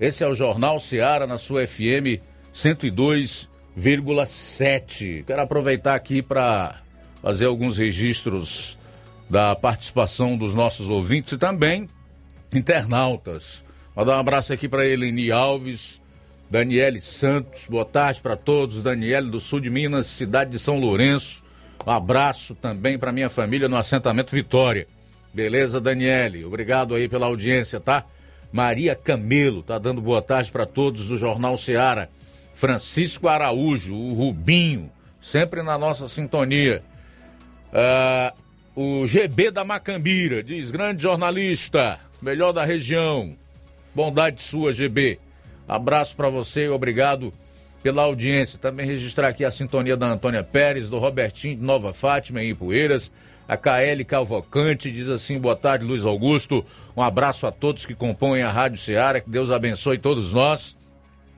Speaker 1: Esse é o Jornal Seara na sua FM 102,7. Quero aproveitar aqui para fazer alguns registros da participação dos nossos ouvintes e também internautas. Mandar um abraço aqui para Eleni Alves, Daniele Santos, boa tarde para todos. Daniele do sul de Minas, cidade de São Lourenço. Um abraço também para minha família no assentamento Vitória. Beleza, Daniele? Obrigado aí pela audiência, tá? Maria Camelo tá dando boa tarde para todos do Jornal Seara. Francisco Araújo, o Rubinho, sempre na nossa sintonia. Ah, o GB da Macambira diz: grande jornalista, melhor da região. Bondade sua, GB. Abraço para você e obrigado pela audiência. Também registrar aqui a sintonia da Antônia Pérez, do Robertinho de Nova Fátima, em Ipueiras. A KL Calvocante diz assim: boa tarde, Luiz Augusto. Um abraço a todos que compõem a Rádio Ceará. Que Deus abençoe todos nós.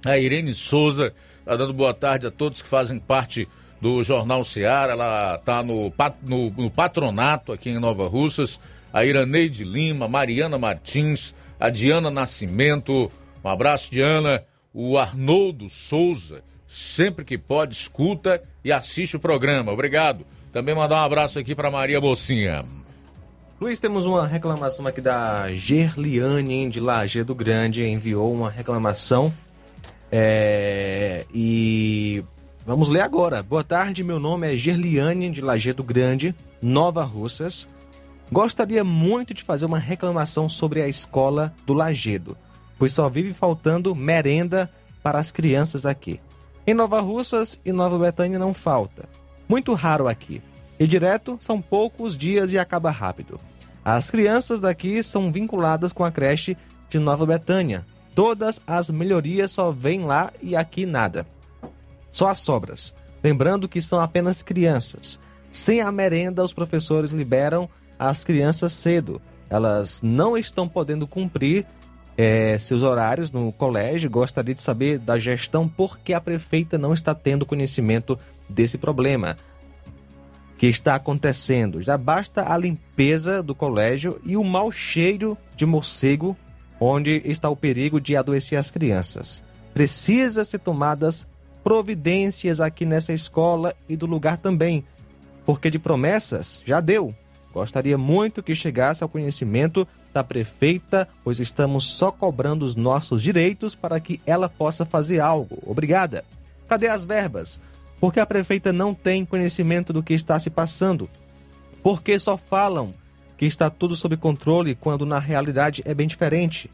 Speaker 1: A Irene Souza está dando boa tarde a todos que fazem parte do Jornal Ceará. Ela está no, no, no, patronato aqui em Nova Russas. A Iraneide Lima, Mariana Martins, a Diana Nascimento. Um abraço, Diana. O Arnoldo Souza, sempre que pode, escuta e assiste o programa. Obrigado. Também mandar um abraço aqui para Maria Mocinha.
Speaker 2: Luiz, temos uma reclamação aqui da Gerliane de Lajeado Grande. Enviou uma reclamação. É... E vamos ler agora. Boa tarde, meu nome é Gerliane de Lajeado Grande, Nova Russas. Gostaria muito de fazer uma reclamação sobre a escola do Lagedo, pois só vive faltando merenda para as crianças aqui. Em Nova Russas e Nova Betânia não falta. Muito raro aqui. E direto são poucos dias e acaba rápido. As crianças daqui são vinculadas com a creche de Nova Betânia. Todas as melhorias só vêm lá e aqui nada. Só as sobras. Lembrando que são apenas crianças. Sem a merenda, os professores liberam as crianças cedo. Elas não estão podendo cumprir é, seus horários no colégio. Gostaria de saber da gestão por que a prefeita não está tendo conhecimento desse problema que está acontecendo. Já basta a limpeza do colégio e o mau cheiro de morcego, onde está o perigo de adoecer as crianças. Precisa ser tomadas providências aqui nessa escola e do lugar também, porque de promessas já deu. Gostaria muito que chegasse ao conhecimento da prefeita, pois estamos só cobrando os nossos direitos para que ela possa fazer algo. Obrigada. Cadê as verbas? Porque a prefeita não tem conhecimento do que está se passando. Porque só falam que está tudo sob controle quando na realidade é bem diferente.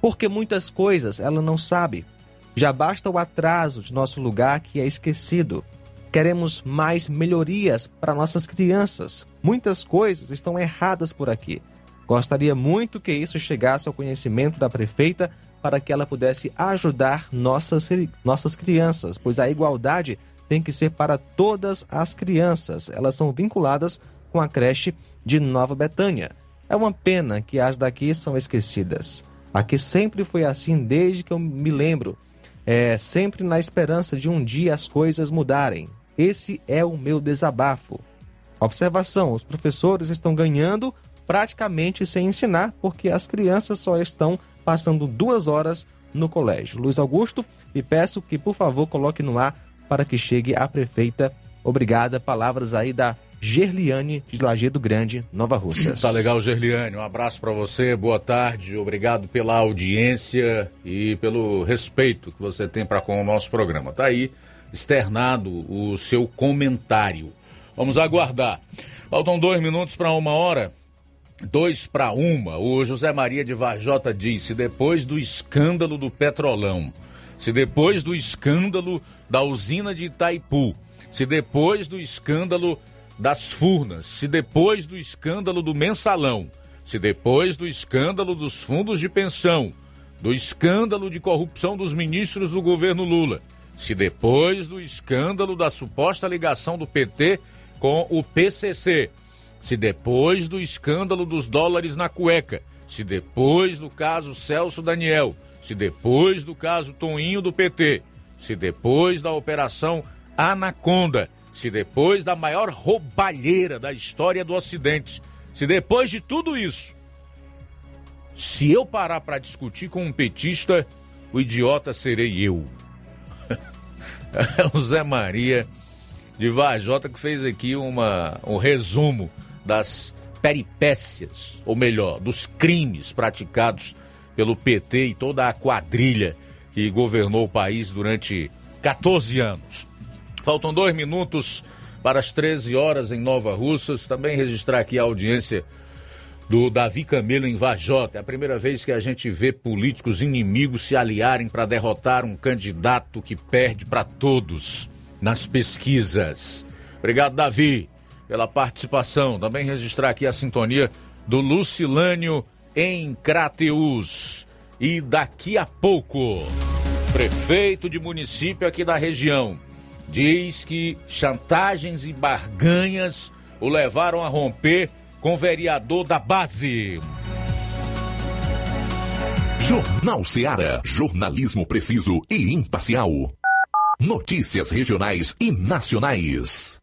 Speaker 2: Porque muitas coisas ela não sabe. Já basta o atraso de nosso lugar que é esquecido. Queremos mais melhorias para nossas crianças. Muitas coisas estão erradas por aqui. Gostaria muito que isso chegasse ao conhecimento da prefeita para que ela pudesse ajudar nossas, nossas crianças, pois a igualdade tem que ser para todas as crianças. Elas são vinculadas com a creche de Nova Betânia. É uma pena que as daqui são esquecidas. Aqui sempre foi assim desde que eu me lembro. É sempre na esperança de um dia as coisas mudarem. Esse é o meu desabafo. Observação: os professores estão ganhando praticamente sem ensinar, porque as crianças só estão passando duas horas no colégio. Luiz Augusto, e peço que, por favor, coloque no ar para que chegue a prefeita. Obrigada. Palavras aí da Gerliane de Lajeado Grande, Nova Russas.
Speaker 1: Tá legal, Gerliane. Um abraço para você. Boa tarde. Obrigado pela audiência e pelo respeito que você tem para com o nosso programa. Tá aí externado o seu comentário. Vamos aguardar. Faltam dois minutos para uma hora. Dois para uma. O José Maria de Varjota disse: depois do escândalo do Petrolão, se depois do escândalo da usina de Itaipu, se depois do escândalo das Furnas, se depois do escândalo do mensalão, se depois do escândalo dos fundos de pensão, do escândalo de corrupção dos ministros do governo Lula, se depois do escândalo da suposta ligação do PT com o PCC, se depois do escândalo dos dólares na cueca, se depois do caso Celso Daniel, se depois do caso Toninho do PT, se depois da operação Anaconda, se depois da maior roubalheira da história do Ocidente, se depois de tudo isso, se eu parar para discutir com um petista, o idiota serei eu. É o Zé Maria de Vajota que fez aqui uma, um resumo das peripécias, ou melhor, dos crimes praticados pelo PT e toda a quadrilha que governou o país durante 14 anos. Faltam dois minutos para as 13 horas em Nova Russas. Também registrar aqui a audiência do Davi Camelo em Vajota. É a primeira vez que a gente vê políticos inimigos se aliarem para derrotar um candidato que perde para todos nas pesquisas. Obrigado, Davi, pela participação. Também registrar aqui a sintonia do Lucilânio em Crateus. E daqui a pouco, prefeito de município aqui da região diz que chantagens e barganhas o levaram a romper com vereador da base.
Speaker 7: Jornal Seara. Jornalismo preciso e imparcial. Notícias regionais e nacionais.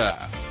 Speaker 6: Yeah.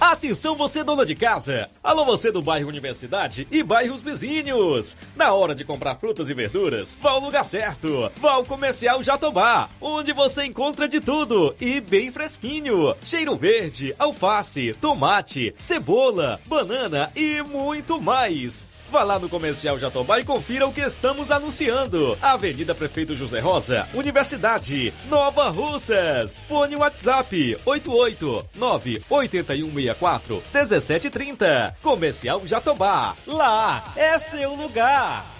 Speaker 6: Atenção você dona de casa! Alô você do bairro Universidade e bairros vizinhos! Na hora de comprar frutas e verduras, vá ao lugar certo! Vá ao Comercial Jatobá, onde você encontra de tudo e bem fresquinho! Cheiro verde, alface, tomate, cebola, banana e muito mais! Vá lá no Comercial Jatobá e confira o que estamos anunciando. Avenida Prefeito José Rosa, Universidade, Nova Russas. Fone WhatsApp 889 8164 1730. Comercial Jatobá. Lá é seu lugar.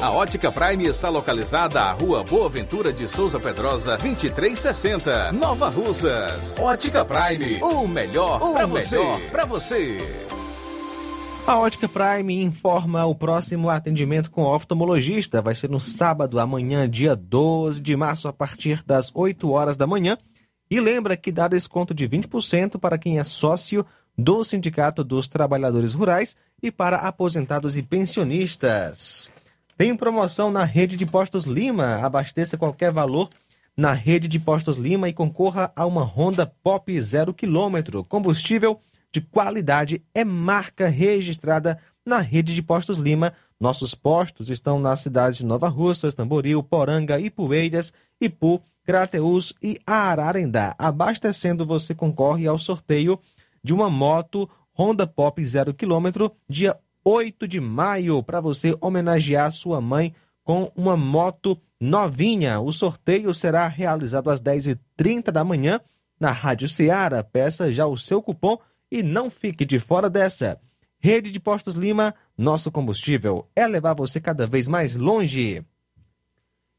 Speaker 4: A Ótica Prime está localizada à Rua Boa Ventura de Souza Pedrosa, 2360, Nova Russas. Ótica Prime, o melhor para você. Para você.
Speaker 2: A Ótica Prime informa o próximo atendimento com oftalmologista. Vai ser no sábado, amanhã, dia 12 de março, a partir das 8 horas da manhã. E lembra que dá desconto de 20% para quem é sócio do Sindicato dos Trabalhadores Rurais e para aposentados e pensionistas. Tem promoção na rede de postos Lima. Abasteça qualquer valor na rede de postos Lima e concorra a uma Honda Pop 0 km. Combustível de qualidade é marca registrada na rede de postos Lima. Nossos postos estão nas cidades de Nova Russas, Tamboril, Poranga, Ipueiras, Ipu, Crateús e Ararendá. Abastecendo, você concorre ao sorteio de uma moto Honda Pop 0 km, dia 8 de maio, para você homenagear sua mãe com uma moto novinha. O sorteio será realizado às 10h30 da manhã na Rádio Ceará. Peça já o seu cupom e não fique de fora dessa. Rede de Postos Lima, nosso combustível é levar você cada vez mais longe.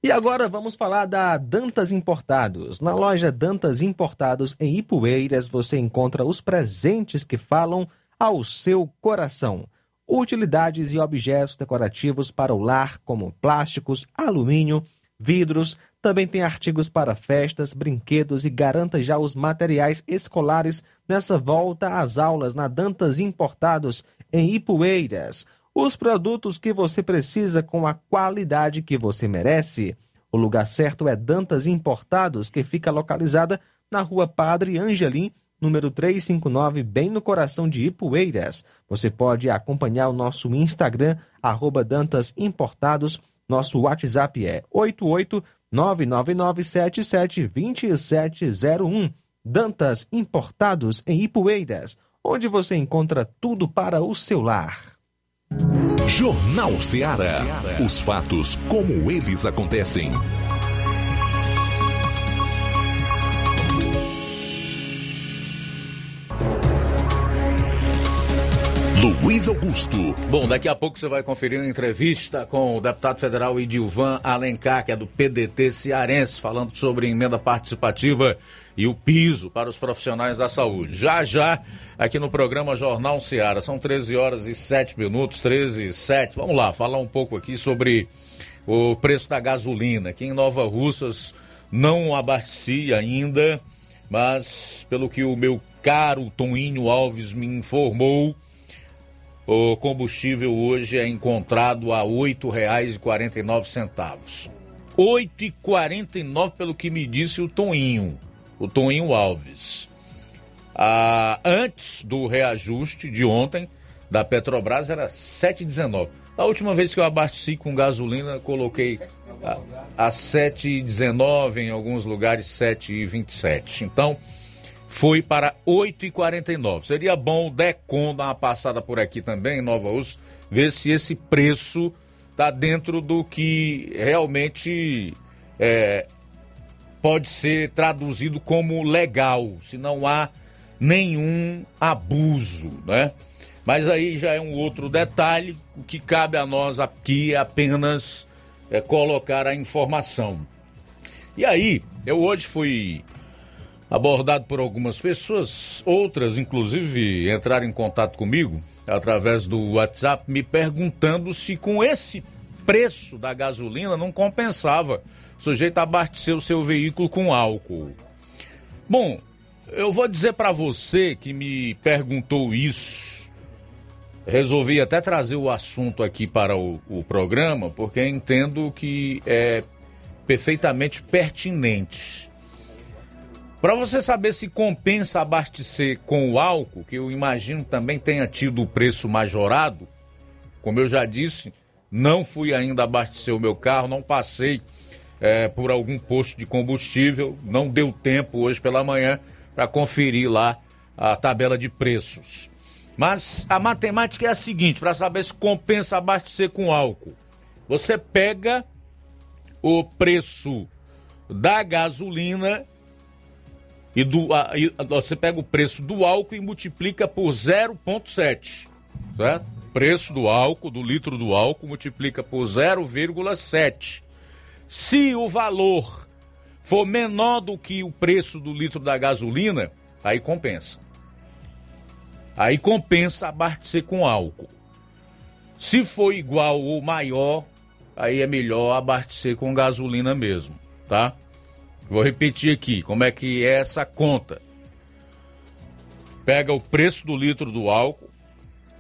Speaker 2: E agora vamos falar da Dantas Importados. Na loja Dantas Importados em Ipueiras você encontra os presentes que falam ao seu coração. Utilidades e objetos decorativos para o lar, como plásticos, alumínio, vidros. Também tem artigos para festas, brinquedos e garanta já os materiais escolares nessa volta às aulas na Dantas Importados em Ipueiras os produtos que você precisa com a qualidade que você merece. O lugar certo é Dantas Importados, que fica localizada na rua Padre Angelim, número 359, bem no coração de Ipueiras. Você pode acompanhar o nosso Instagram, arroba Dantas Importados. Nosso WhatsApp é 88999772701. Dantas Importados em Ipueiras, onde você encontra tudo para o seu lar.
Speaker 3: Jornal Ceará. Os fatos como eles acontecem. Luiz Augusto.
Speaker 1: Bom, daqui a pouco você vai conferir uma entrevista com o deputado federal Edilvan Alencar, que é do PDT cearense, falando sobre emenda participativa e o piso para os profissionais da saúde. Já já, aqui no programa Jornal Ceará, são 13 horas e 7 minutos, 13 e 7. Vamos lá, falar um pouco aqui sobre o preço da gasolina, que em Nova Russas não abastecia ainda, mas pelo que o meu caro Toninho Alves me informou, o combustível hoje é encontrado a R$ 8,49. R$ 8,49 pelo que me disse o Toninho, o Toninho Alves. Ah, antes do reajuste de ontem da Petrobras era R$ 7,19. A última vez que eu abasteci com gasolina, coloquei a, a 7,19, em alguns lugares 7,27. Então, foi para 8,49. Seria bom o Decon dar uma passada por aqui também, em Nova Urso, ver se esse preço está dentro do que realmente é, pode ser traduzido como legal, se não há nenhum abuso, né? Mas aí já é um outro detalhe, o que cabe a nós aqui é apenas é, colocar a informação. E aí, eu hoje fui abordado por algumas pessoas, outras inclusive entraram em contato comigo através do WhatsApp me perguntando se com esse preço da gasolina não compensava sujeito abastecer o seu veículo com álcool. Bom, eu vou dizer para você que me perguntou isso. Resolvi até trazer o assunto aqui para o, o programa, porque entendo que é perfeitamente pertinente. Para você saber se compensa abastecer com o álcool, que eu imagino também tenha tido o preço majorado, como eu já disse, Não fui ainda abastecer o meu carro, não passei é, por algum posto de combustível, não deu tempo hoje pela manhã para conferir lá a tabela de preços. Mas a matemática é a seguinte: para saber se compensa abastecer com álcool, você pega o preço da gasolina e do a, e, você pega o preço do álcool e multiplica por 0,7, certo? Preço do álcool, do litro do álcool, multiplica por 0,7. Se o valor for menor do que o preço do litro da gasolina, aí compensa. Aí compensa abastecer com álcool. Se for igual ou maior, aí é melhor abastecer com gasolina mesmo, tá? Vou repetir aqui como é que é essa conta. Pega o preço do litro do álcool,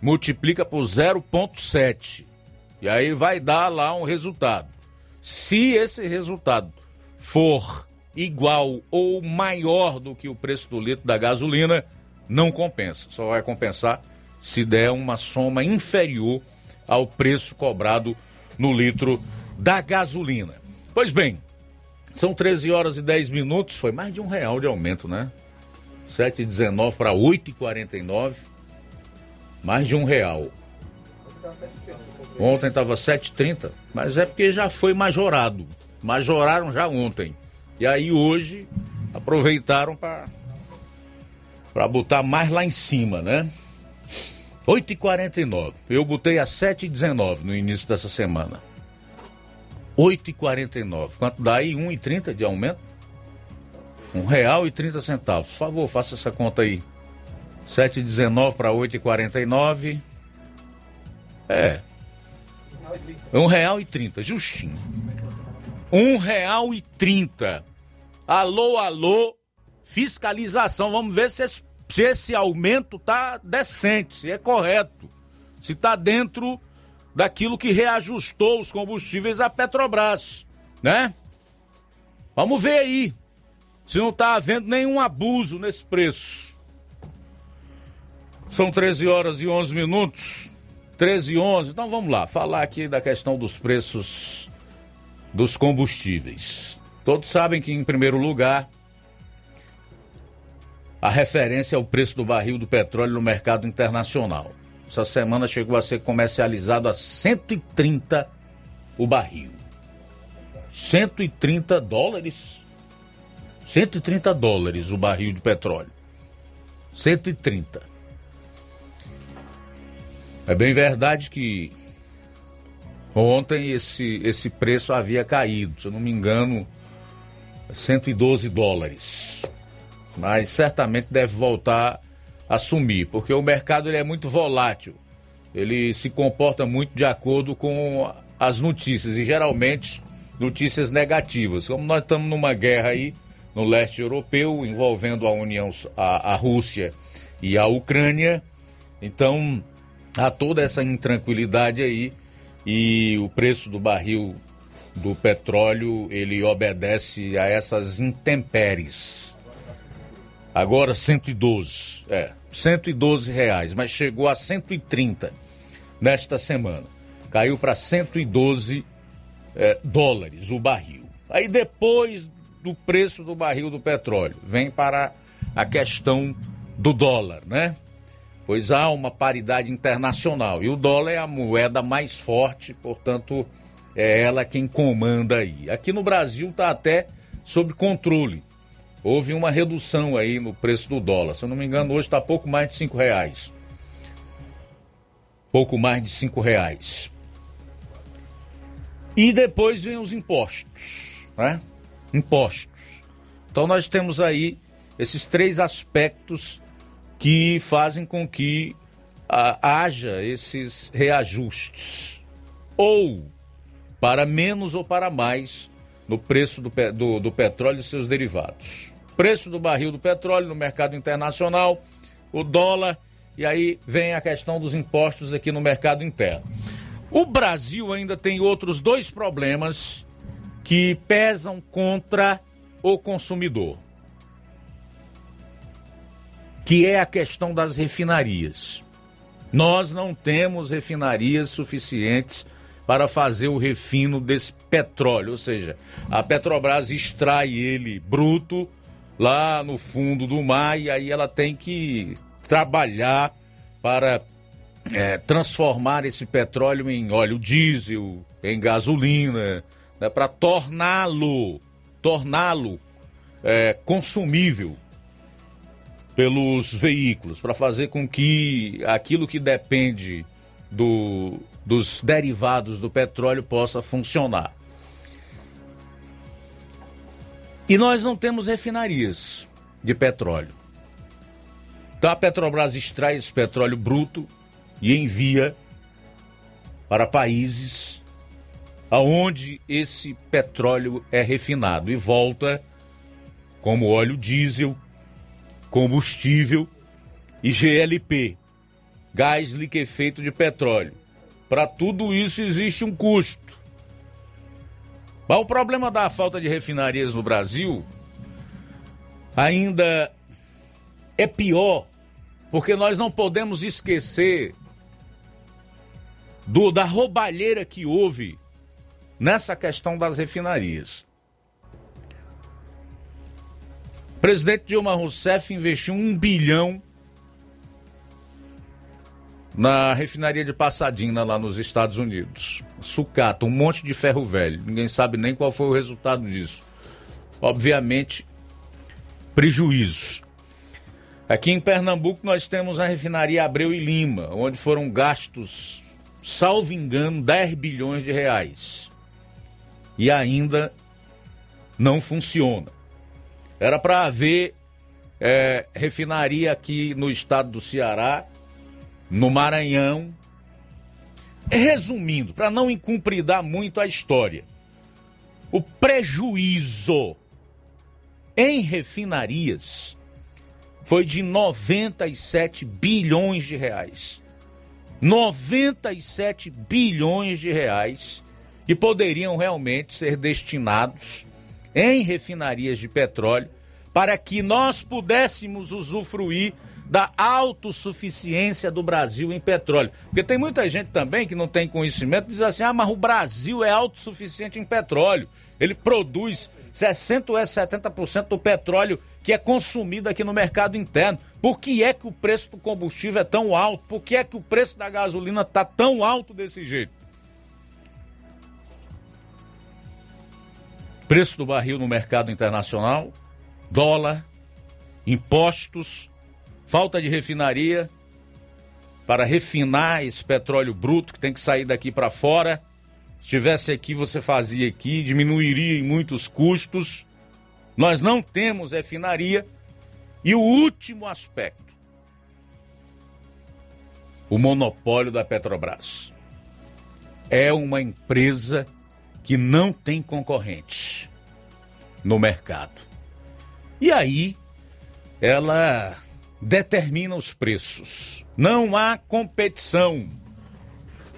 Speaker 1: multiplica por 0,7 e aí vai dar lá um resultado. Se esse resultado for igual ou maior do que o preço do litro da gasolina, não compensa. Só vai compensar se der uma soma inferior ao preço cobrado no litro da gasolina. Pois bem, são 13 horas e 10 minutos, foi mais de um real de aumento, né? 7,19 para 8,49, mais de um real. Ontem estava 7,30, mas é porque já foi majorado. Majoraram já ontem. E aí hoje aproveitaram para para botar mais lá em cima, né? 8,49. Eu botei a 7,19 no início dessa semana. 8,49. Quanto dá aí? 1,30 de aumento? Um real e 30 centavos. Por favor, faça essa conta aí. 7,19 para 8,49. É. Um real e 30, justinho. Um real e 30. Alô, alô, fiscalização. Vamos ver se esse, se esse aumento tá decente, se é correto. Se tá dentro daquilo que reajustou os combustíveis a Petrobras, né? Vamos ver aí se não está havendo nenhum abuso nesse preço. São 13 horas e 11 minutos. 13 e 11. Então vamos lá, falar aqui da questão dos preços dos combustíveis. Todos sabem que, em primeiro lugar, a referência é o preço do barril do petróleo no mercado internacional. Essa semana chegou a ser comercializado a 130 o barril. 130 dólares. 130 dólares o barril de petróleo. 130. É bem verdade que ontem esse, esse preço havia caído, se eu não me engano, 112 dólares. Mas certamente deve voltar assumir, porque o mercado ele é muito volátil. Ele se comporta muito de acordo com as notícias e geralmente notícias negativas. Como nós estamos numa guerra aí no leste europeu envolvendo a União, a, a Rússia e a Ucrânia, então há toda essa intranquilidade aí e o preço do barril do petróleo ele obedece a essas intempéries. Agora 112, é, 112 reais, mas chegou a 130 nesta semana. Caiu para 112 é, dólares o barril. Aí depois do preço do barril do petróleo, vem para a questão do dólar, né? Pois há uma paridade internacional e o dólar é a moeda mais forte, portanto, é ela quem comanda aí. Aqui no Brasil está até sob controle houve uma redução aí no preço do dólar. Se eu não me engano, hoje está pouco mais de cinco reais. Pouco mais de cinco reais. E depois vem os impostos, né? Impostos. Então nós temos aí esses três aspectos que fazem com que a, haja esses reajustes. Ou para menos ou para mais no preço do, do, do petróleo e seus derivados preço do barril do petróleo no mercado internacional, o dólar, e aí vem a questão dos impostos aqui no mercado interno. O Brasil ainda tem outros dois problemas que pesam contra o consumidor. Que é a questão das refinarias. Nós não temos refinarias suficientes para fazer o refino desse petróleo, ou seja, a Petrobras extrai ele bruto lá no fundo do mar e aí ela tem que trabalhar para é, transformar esse petróleo em óleo diesel, em gasolina, né, para torná-lo, torná-lo é, consumível pelos veículos, para fazer com que aquilo que depende do, dos derivados do petróleo possa funcionar. E nós não temos refinarias de petróleo. Então a Petrobras extrai esse petróleo bruto e envia para países aonde esse petróleo é refinado e volta como óleo diesel, combustível e GLP, gás liquefeito de petróleo. Para tudo isso existe um custo. Mas o problema da falta de refinarias no Brasil ainda é pior, porque nós não podemos esquecer do, da roubalheira que houve nessa questão das refinarias. Presidente Dilma Rousseff investiu um bilhão na refinaria de Passadina, lá nos Estados Unidos. Sucata, um monte de ferro velho. Ninguém sabe nem qual foi o resultado disso. Obviamente, prejuízos. Aqui em Pernambuco nós temos a refinaria Abreu e Lima, onde foram gastos, salvo engano, 10 bilhões de reais. E ainda não funciona. Era para haver é, refinaria aqui no estado do Ceará, no Maranhão. Resumindo, para não incumpridar muito a história, o prejuízo em refinarias foi de 97 bilhões de reais. 97 bilhões de reais que poderiam realmente ser destinados em refinarias de petróleo para que nós pudéssemos usufruir da autossuficiência do Brasil em petróleo. Porque tem muita gente também que não tem conhecimento, diz assim: ah, mas o Brasil é autossuficiente em petróleo. Ele produz 60% ou 70% do petróleo que é consumido aqui no mercado interno. Por que é que o preço do combustível é tão alto? Por que é que o preço da gasolina está tão alto desse jeito? Preço do barril no mercado internacional, dólar, impostos, falta de refinaria para refinar esse petróleo bruto que tem que sair daqui para fora. Se tivesse aqui, você fazia aqui, diminuiria em muitos custos. Nós não temos refinaria. E o último aspecto: o monopólio da Petrobras. É uma empresa que não tem concorrente no mercado. E aí, ela determina os preços. Não há competição.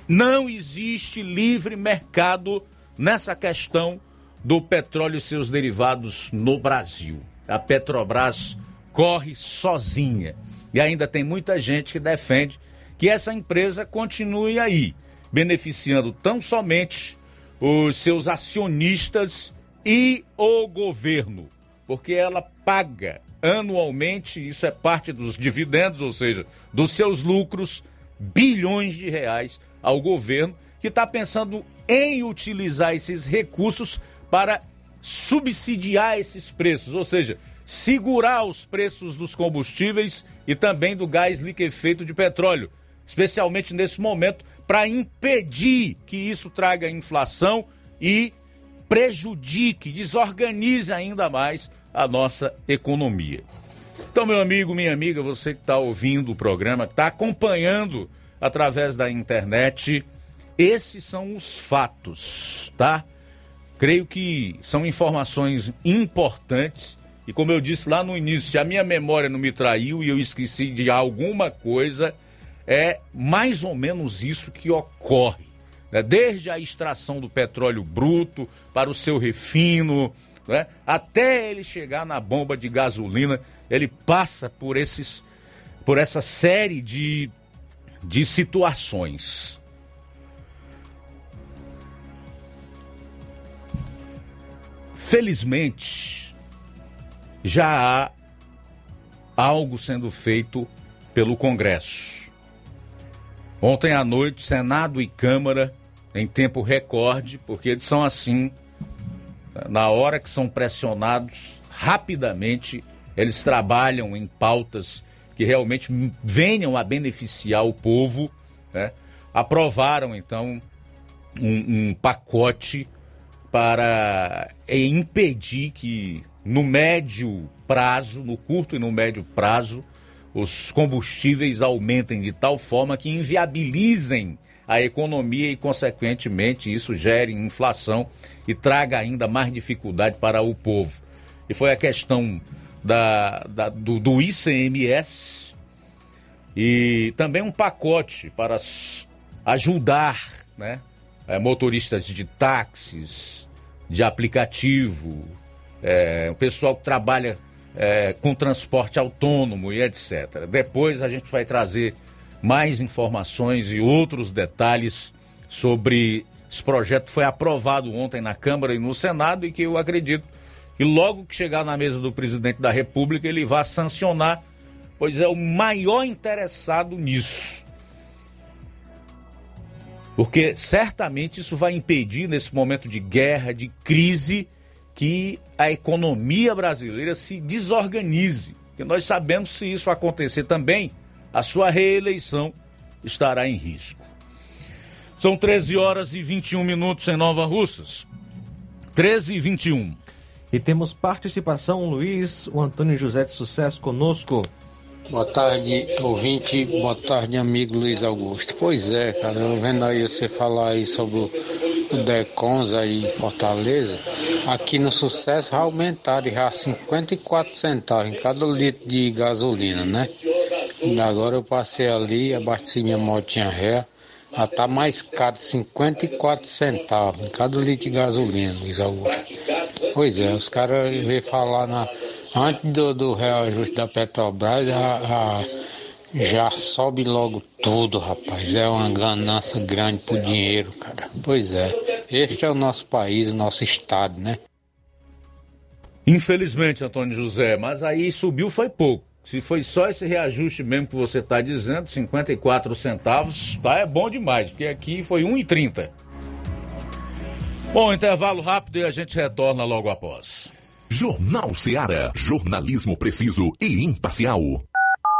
Speaker 1: Não existe livre mercado nessa questão do petróleo e seus derivados no Brasil. A Petrobras corre sozinha. E ainda tem muita gente que defende que essa empresa continue aí, beneficiando tão somente os seus acionistas e o governo, porque ela paga anualmente, isso é parte dos dividendos, ou seja, dos seus lucros, bilhões de reais ao governo, que está pensando em utilizar esses recursos para subsidiar esses preços, ou seja, segurar os preços dos combustíveis e também do gás liquefeito de petróleo, especialmente nesse momento, para impedir que isso traga inflação e prejudique, desorganize ainda mais a nossa economia. Então, meu amigo, minha amiga, você que está ouvindo o programa, está acompanhando através da internet, esses são os fatos, tá? Creio que são informações importantes e, como eu disse lá no início, se a minha memória não me traiu e eu esqueci de alguma coisa, é mais ou menos isso que ocorre. Né? Desde a extração do petróleo bruto para o seu refino, né? até ele chegar na bomba de gasolina, ele passa por, esses, por essa série de, de situações. Felizmente, já há algo sendo feito pelo Congresso Ontem à noite, Senado e Câmara, em tempo recorde, porque eles são assim, na hora que são pressionados, rapidamente eles trabalham em pautas que realmente venham a beneficiar o povo. Né? Aprovaram, então, um, um pacote para impedir que no médio prazo, no curto e no médio prazo, os combustíveis aumentem de tal forma que inviabilizem a economia e, consequentemente, isso gere inflação e traga ainda mais dificuldade para o povo. E foi a questão da, da do, do ICMS e também um pacote para ajudar né, é, motoristas de táxis, de aplicativo, é, o pessoal que trabalha é, com transporte autônomo e etc. Depois a gente vai trazer mais informações e outros detalhes sobre esse projeto foi aprovado ontem na Câmara e no Senado e que eu acredito que logo que chegar na mesa do presidente da República ele vai sancionar, pois é o maior interessado nisso. Porque certamente isso vai impedir nesse momento de guerra, de crise, que a economia brasileira se desorganize. Porque nós sabemos se isso acontecer também, a sua reeleição estará em risco. São 13 horas e 21 minutos em Nova Russas. 13 e 21.
Speaker 2: E temos participação, Luiz, o Antônio José de Sucesso conosco.
Speaker 14: Boa tarde, ouvinte. Boa tarde, amigo Luiz Augusto. Pois é, cara, eu vendo aí você falar aí sobre o Decons aí em Fortaleza. Aqui no Sucesso aumentaram já 54 centavos em cada litro de gasolina, né? E agora eu passei ali, abasteci minha motinha ré. Já tá mais caro, 54 centavos em cada litro de gasolina, Luiz Augusto. Pois é, os caras veio falar na Antes do, do reajuste da Petrobras, já, já sobe logo tudo, rapaz. É uma ganância grande por dinheiro, cara. Pois é. Este é o nosso país, o nosso estado, né?
Speaker 1: Infelizmente, Antônio José, mas aí subiu foi pouco. Se foi só esse reajuste mesmo que você está dizendo, 54 centavos, tá é bom demais, porque aqui foi 1,30. Bom, intervalo rápido e a gente retorna logo após.
Speaker 7: Jornal Seara. Jornalismo preciso e imparcial.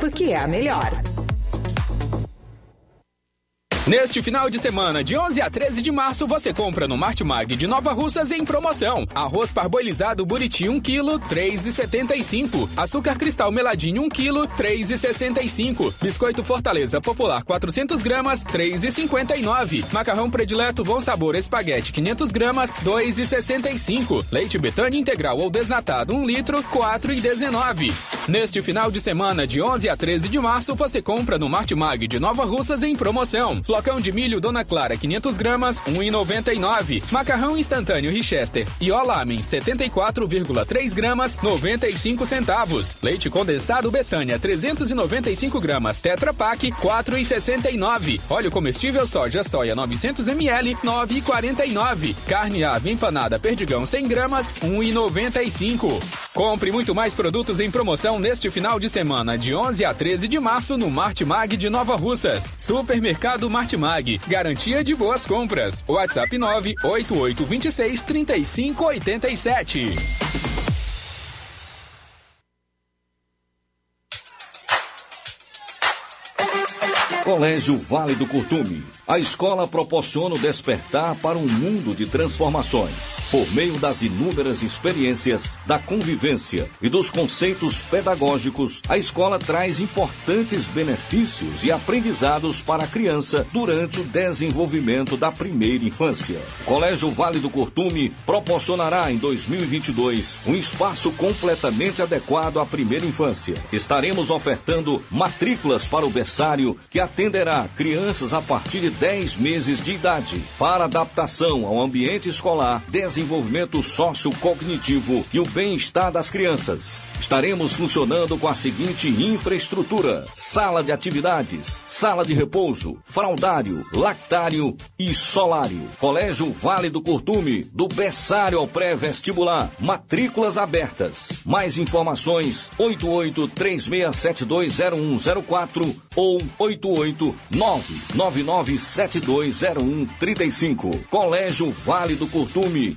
Speaker 15: porque é a melhor.
Speaker 10: Neste final de semana, de 11 a 13 de março, você compra no Martimag de Nova Russas em promoção. Arroz parboilizado Buriti 1 kg, 3,75. Açúcar cristal meladinho 1 kg, 3,65. Biscoito Fortaleza Popular 400 gramas, 3,59. Macarrão predileto Bom Sabor Espaguete 500 gramas, 2,65. Leite Betânia integral ou desnatado 1 litro, 4,19. Neste final de semana, de 11 a 13 de março, você compra no Martimag de Nova Russas em promoção. Flocão de milho Dona Clara 500 gramas, 1,99. Macarrão instantâneo Richester e Olamen 74,3 gramas, 95 centavos. Leite condensado Betânia 395 gramas, Tetra Pak 4,69. Óleo comestível soja soia 900 ml 9,49. Carne ave empanada Perdigão 100 gramas, 1,95. Compre muito mais produtos em promoção
Speaker 16: neste final de semana, de 11 a 13 de março, no Martimag de Nova Russas. Supermercado Martimag. Garantia de boas compras. WhatsApp 98826 3587.
Speaker 17: Colégio Vale do Curtume. A escola proporciona o despertar para um mundo de transformações. Por meio das inúmeras experiências, da convivência e dos conceitos pedagógicos, a escola traz importantes benefícios e aprendizados para a criança durante o desenvolvimento da primeira infância. O Colégio Vale do Curtume proporcionará em 2022 um espaço completamente adequado à primeira infância. Estaremos ofertando matrículas para o berçário que atenderá crianças a partir de 10 meses de idade para adaptação ao ambiente escolar, desenvolvimento sociocognitivo e o bem-estar das crianças. Estaremos funcionando com a seguinte infraestrutura: sala de atividades, sala de repouso, fraldário, lactário e solário. Colégio Vale do Curtume, do berçário ao pré-vestibular. Matrículas abertas. Mais informações: 8836720104 ou 88999720135. Colégio Vale do Curtume,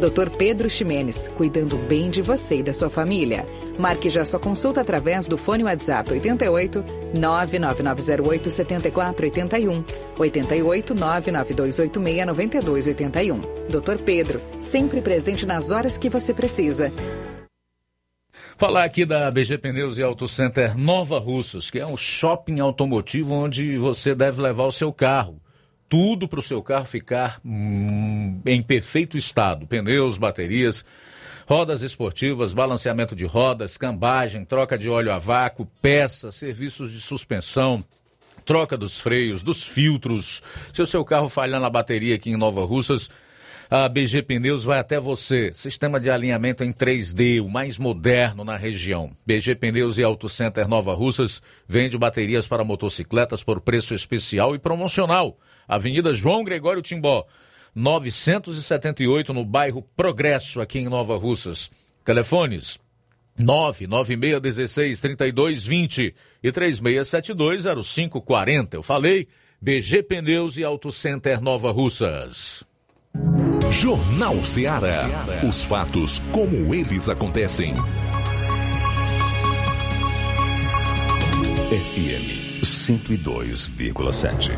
Speaker 15: Dr. Pedro Ximenes, cuidando bem de você e da sua família. Marque já sua consulta através do fone WhatsApp 88 99908 7481 88 99286 9281. Dr. Pedro, sempre presente nas horas que você precisa.
Speaker 1: Falar aqui da BG Pneus e Auto Center Nova Russas, que é um shopping automotivo onde você deve levar o seu carro. Tudo para o seu carro ficar hum, em perfeito estado: pneus, baterias, rodas esportivas, balanceamento de rodas, cambagem, troca de óleo a vácuo, peças, serviços de suspensão, troca dos freios, dos filtros. Se o seu carro falhar na bateria aqui em Nova Russas, a BG Pneus vai até você. Sistema de alinhamento em 3D, o mais moderno na região. BG Pneus e Auto Center Nova Russas vende baterias para motocicletas por preço especial e promocional. Avenida João Gregório Timbó, 978, no bairro Progresso, aqui em Nova Russas. Telefones 996163220 e 36720540. Eu falei, BG Pneus e Auto Center Nova Russas.
Speaker 7: Jornal Ceará. Os fatos como eles acontecem. FM 102,7.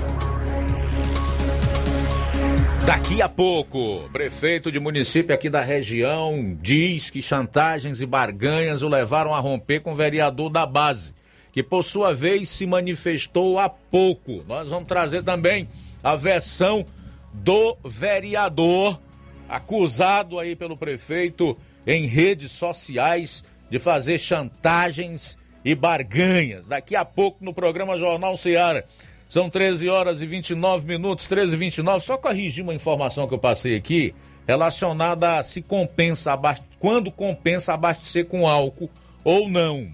Speaker 1: Daqui a pouco, prefeito de município aqui da região diz que chantagens e barganhas o levaram a romper com o vereador da base, que por sua vez se manifestou há pouco. Nós vamos trazer também a versão do vereador acusado aí pelo prefeito em redes sociais de fazer chantagens e barganhas. Daqui a pouco no programa Jornal Ceará. São 13 horas e 29 minutos, 13 e 29. Só corrigir uma informação que eu passei aqui relacionada a se compensa quando compensa abastecer com álcool ou não.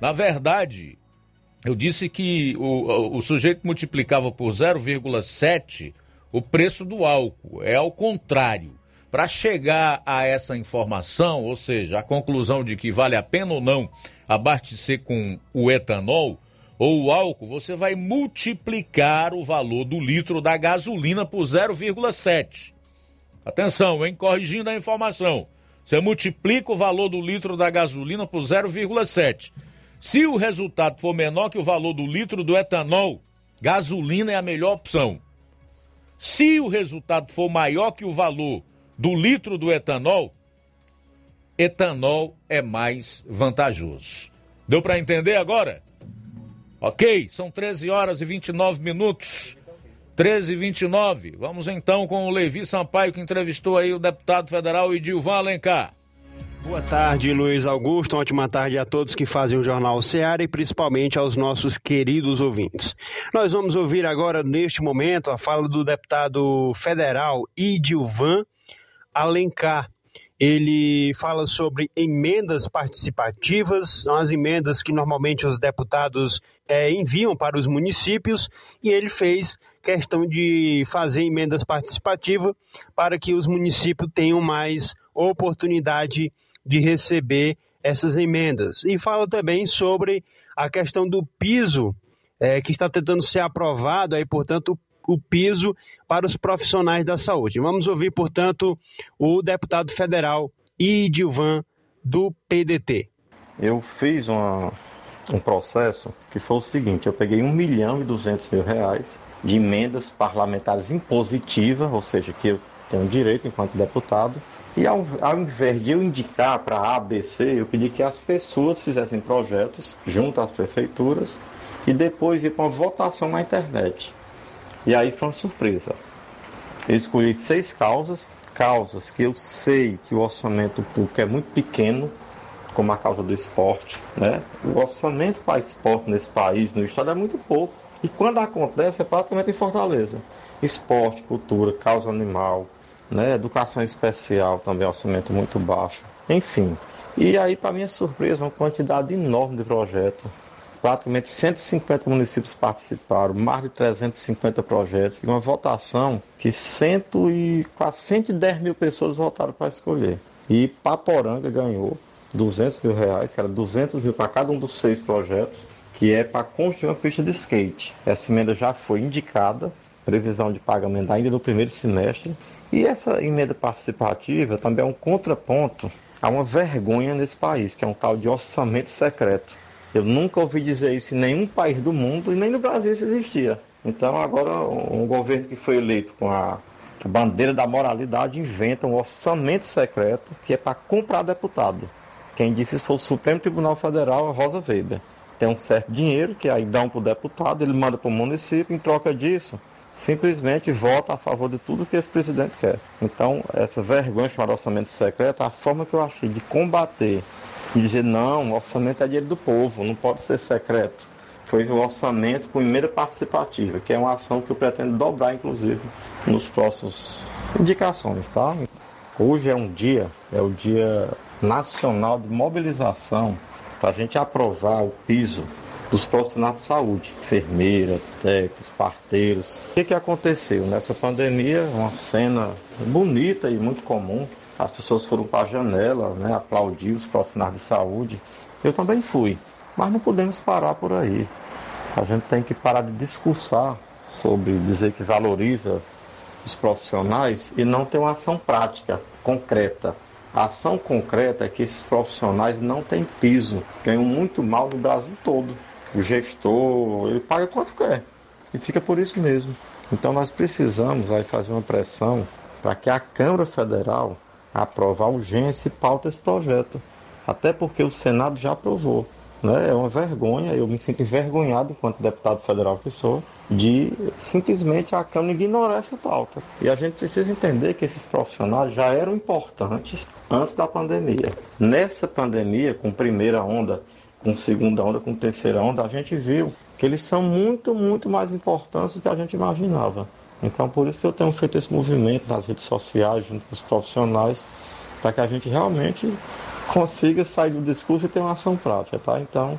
Speaker 1: Na verdade, eu disse que o, o, o sujeito multiplicava por 0,7 o preço do álcool. É ao contrário. para chegar a essa informação, ou seja, a conclusão de que vale a pena ou não abastecer com o etanol ou o álcool, você vai multiplicar o valor do litro da gasolina por 0,7. Atenção, hein? Corrigindo a informação. Você multiplica o valor do litro da gasolina por 0,7. Se o resultado for menor que o valor do litro do etanol, gasolina é a melhor opção. Se o resultado for maior que o valor do litro do etanol, etanol é mais vantajoso. Deu para entender agora? Ok, são 13 horas e 29 minutos. 13 e 29. Vamos então com o Levi Sampaio, que entrevistou aí o deputado federal Edilvan Alencar.
Speaker 18: Boa tarde, Luiz Augusto. Uma ótima tarde a todos que fazem o Jornal Seara e principalmente aos nossos queridos ouvintes. Nós vamos ouvir agora, neste momento, a fala do deputado federal Idilvan Alencar. Ele fala sobre emendas participativas, são as emendas que normalmente os deputados é, enviam para os municípios, e ele fez questão de fazer emendas participativas para que os municípios tenham mais oportunidade de receber essas emendas. E fala também sobre a questão do piso é, que está tentando ser aprovado, aí, portanto, o piso para os profissionais da saúde. Vamos ouvir, portanto, o deputado federal Idilvan do PDT.
Speaker 19: Eu fiz uma, um processo que foi o seguinte: eu peguei 1 milhão e 200 mil reais de emendas parlamentares impositivas, ou seja, que eu tenho direito enquanto deputado, e ao, ao invés de eu indicar para A, B, C, eu pedi que as pessoas fizessem projetos junto às prefeituras e depois ir para uma votação na internet. E aí foi uma surpresa. Eu escolhi seis causas, causas que eu sei que o orçamento público é muito pequeno, como a causa do esporte, né? O orçamento para esporte nesse país, no estado, é muito pouco. E quando acontece, é praticamente em Fortaleza. Esporte, cultura, causa animal, né? Educação especial também, orçamento muito baixo. Enfim. E aí, para minha surpresa, uma quantidade enorme de projetos praticamente 150 municípios participaram, mais de 350 projetos, e uma votação que cento e, quase 110 mil pessoas votaram para escolher. E Paporanga ganhou 200 mil reais, que era 200 mil para cada um dos seis projetos, que é para construir uma pista de skate. Essa emenda já foi indicada, previsão de pagamento ainda no primeiro semestre. E essa emenda participativa também é um contraponto a uma vergonha nesse país, que é um tal de orçamento secreto. Eu nunca ouvi dizer isso em nenhum país do mundo e nem no Brasil isso existia. Então agora um governo que foi eleito com a bandeira da moralidade inventa um orçamento secreto que é para comprar deputado. Quem disse isso foi o Supremo Tribunal Federal, Rosa Weber. Tem um certo dinheiro que aí dão para o deputado, ele manda para o município, em troca disso, simplesmente vota a favor de tudo que esse presidente quer. Então, essa vergonha chamada orçamento secreto, a forma que eu achei de combater e dizer não, orçamento é dinheiro do povo, não pode ser secreto. Foi o orçamento com emenda participativa, que é uma ação que eu pretendo dobrar, inclusive, nos próximos indicações, tá? Hoje é um dia, é o dia nacional de mobilização para a gente aprovar o piso dos profissionais de saúde, enfermeira, técnicos, parteiros. O que, que aconteceu nessa pandemia? Uma cena bonita e muito comum as pessoas foram para a janela, né, aplaudir os profissionais de saúde. Eu também fui, mas não podemos parar por aí. A gente tem que parar de discursar sobre dizer que valoriza os profissionais e não ter uma ação prática, concreta. A ação concreta é que esses profissionais não têm piso, ganham muito mal no Brasil todo. O gestor, ele paga quanto quer e fica por isso mesmo. Então nós precisamos aí fazer uma pressão para que a Câmara Federal aprovar urgência e pauta esse projeto. Até porque o Senado já aprovou. Né? É uma vergonha, eu me sinto envergonhado enquanto deputado federal que sou, de simplesmente a Câmara ignorar essa pauta. E a gente precisa entender que esses profissionais já eram importantes antes da pandemia. Nessa pandemia, com primeira onda, com segunda onda, com terceira onda, a gente viu que eles são muito, muito mais importantes do que a gente imaginava. Então, por isso que eu tenho feito esse movimento nas redes sociais, junto com os profissionais, para que a gente realmente consiga sair do discurso e ter uma ação prática, tá? Então,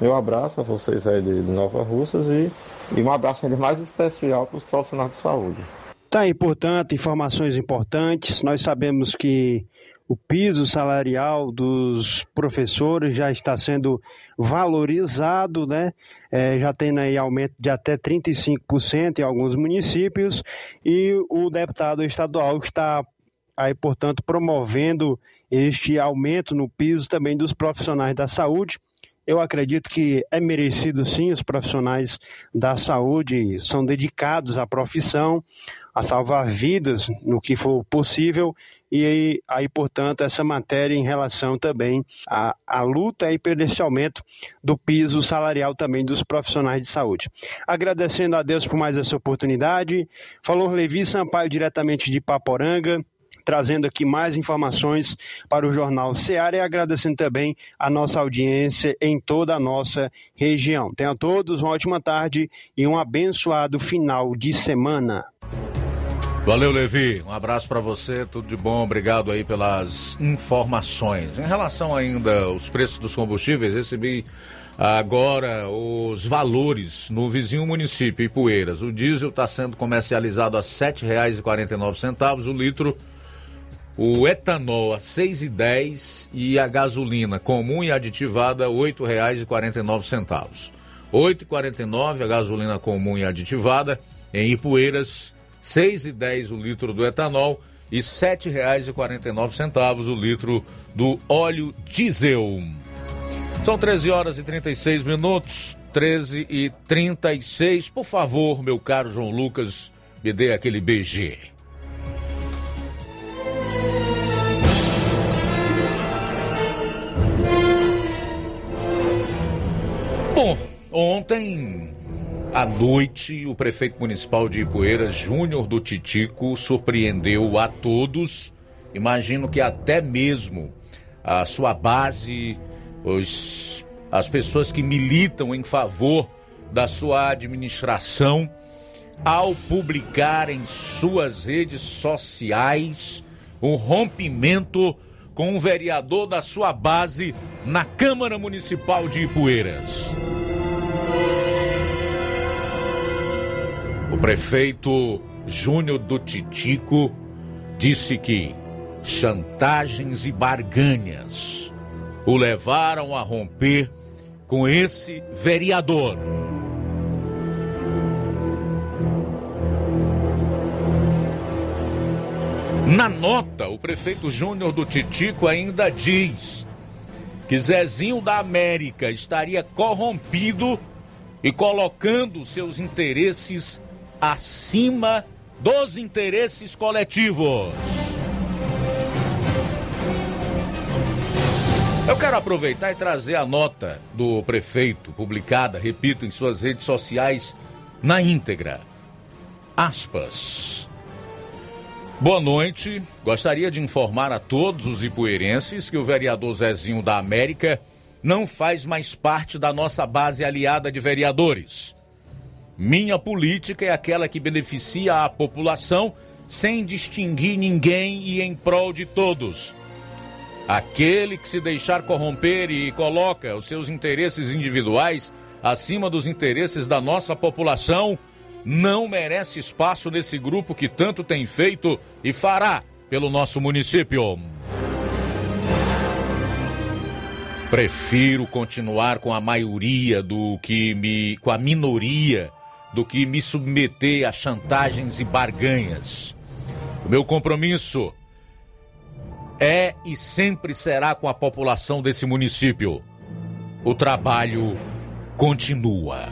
Speaker 19: meu abraço a vocês aí de Nova Russas e, e um abraço ainda mais especial para os profissionais de saúde.
Speaker 18: Está aí, portanto, informações importantes. Nós sabemos que o piso salarial dos professores já está sendo valorizado, né? É, já tem aí aumento de até 35% em alguns municípios e o deputado estadual está aí, portanto, promovendo este aumento no piso também dos profissionais da saúde. Eu acredito que é merecido sim, os profissionais da saúde são dedicados à profissão, a salvar vidas no que for possível e aí, portanto, essa matéria em relação também à, à luta e pelo esse aumento do piso salarial também dos profissionais de saúde. Agradecendo a Deus por mais essa oportunidade. Falou Levi Sampaio diretamente de Paporanga trazendo aqui mais informações para o Jornal Seara e agradecendo também a nossa audiência em toda a nossa região. Tenham todos uma ótima tarde e um abençoado final de semana.
Speaker 1: Valeu, Levi. Um abraço para você, tudo de bom. Obrigado aí pelas informações. Em relação ainda aos preços dos combustíveis, recebi agora os valores no vizinho município, Ipueiras. O diesel está sendo comercializado a R$ 7,49 o litro o etanol a 6,10 e a gasolina comum e aditivada R$ 8,49. R$ 8,49 a gasolina comum e aditivada em Ipueiras, R$ 6,10 o litro do etanol e R$ 7,49 o litro do óleo diesel. São 13 horas e 36 minutos, 13 e 36. Por favor, meu caro João Lucas, me dê aquele BG. Bom, ontem à noite, o prefeito municipal de Ipueiras, Júnior do Titico, surpreendeu a todos. Imagino que até mesmo a sua base, os, as pessoas que militam em favor da sua administração, ao publicar em suas redes sociais o rompimento com um vereador da sua base na Câmara Municipal de Ipueiras. O prefeito Júnior do Titico disse que chantagens e barganhas o levaram a romper com esse vereador. Na nota, o prefeito Júnior do Titico ainda diz que Zezinho da América estaria corrompido e colocando seus interesses acima dos interesses coletivos. Eu quero aproveitar e trazer a nota do prefeito, publicada, repito, em suas redes sociais, na íntegra. Aspas. Boa noite. Gostaria de informar a todos os ipueirenses que o vereador Zezinho da América não faz mais parte da nossa base aliada de vereadores. Minha política é aquela que beneficia a população sem distinguir ninguém e em prol de todos. Aquele que se deixar corromper e coloca os seus interesses individuais acima dos interesses da nossa população não merece espaço nesse grupo que tanto tem feito e fará pelo nosso município. Prefiro continuar com a maioria do que me. com a minoria do que me submeter a chantagens e barganhas. O meu compromisso é e sempre será com a população desse município. O trabalho continua.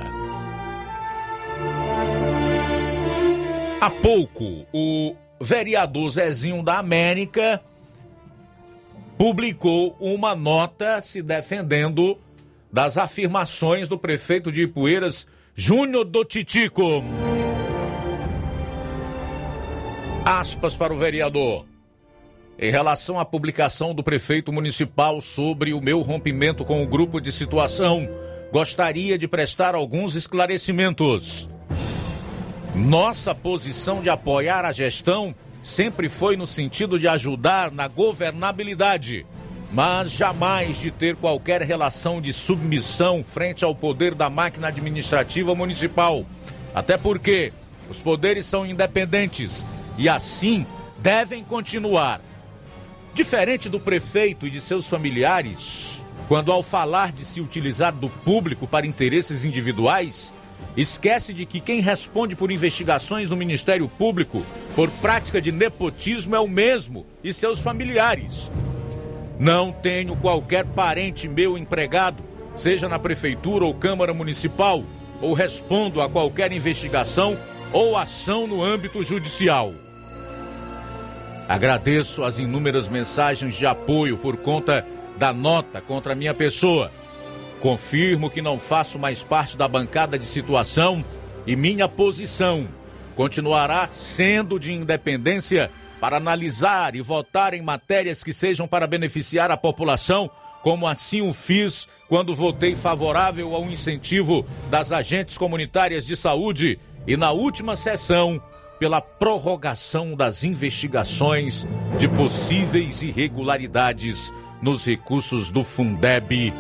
Speaker 1: Há pouco, o vereador Zezinho da América publicou uma nota se defendendo das afirmações do prefeito de Ipueiras, Júnior do Titico. Aspas para o vereador. Em relação à publicação do prefeito municipal sobre o meu rompimento com o grupo de situação, gostaria de prestar alguns esclarecimentos. Nossa posição de apoiar a gestão sempre foi no sentido de ajudar na governabilidade, mas jamais de ter qualquer relação de submissão frente ao poder da máquina administrativa municipal. Até porque Os poderes são independentes e assim devem continuar. Diferente do prefeito e de seus familiares, quando ao falar de se utilizar do público para interesses individuais, esquece de que quem responde por investigações no Ministério Público por prática de nepotismo é o mesmo e seus familiares. Não tenho qualquer parente meu empregado, seja na prefeitura ou Câmara Municipal, ou respondo a qualquer investigação ou ação no âmbito judicial. Agradeço as inúmeras mensagens de apoio por conta da nota contra minha pessoa. Confirmo que não faço mais parte da bancada de situação e minha posição continuará sendo de independência para analisar e votar em matérias que sejam para beneficiar a população, como assim o fiz quando votei favorável ao incentivo das agentes comunitárias de saúde e na última sessão pela prorrogação das investigações de possíveis irregularidades nos recursos do Fundeb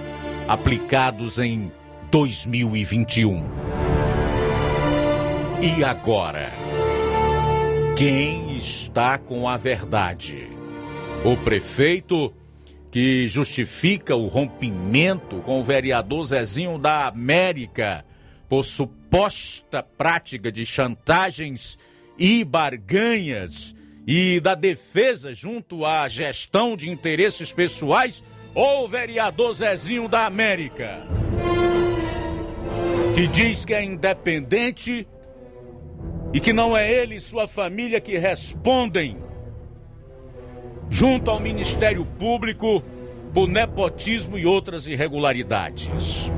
Speaker 1: aplicados em 2021. E agora? Quem está com a verdade? O prefeito que justifica o rompimento com o vereador Zezinho da América por suposta prática de chantagens e barganhas e da defesa junto à gestão de interesses pessoais ou o vereador Zezinho da América, que diz que é independente e que não é ele e sua família que respondem junto ao Ministério Público por nepotismo e outras irregularidades.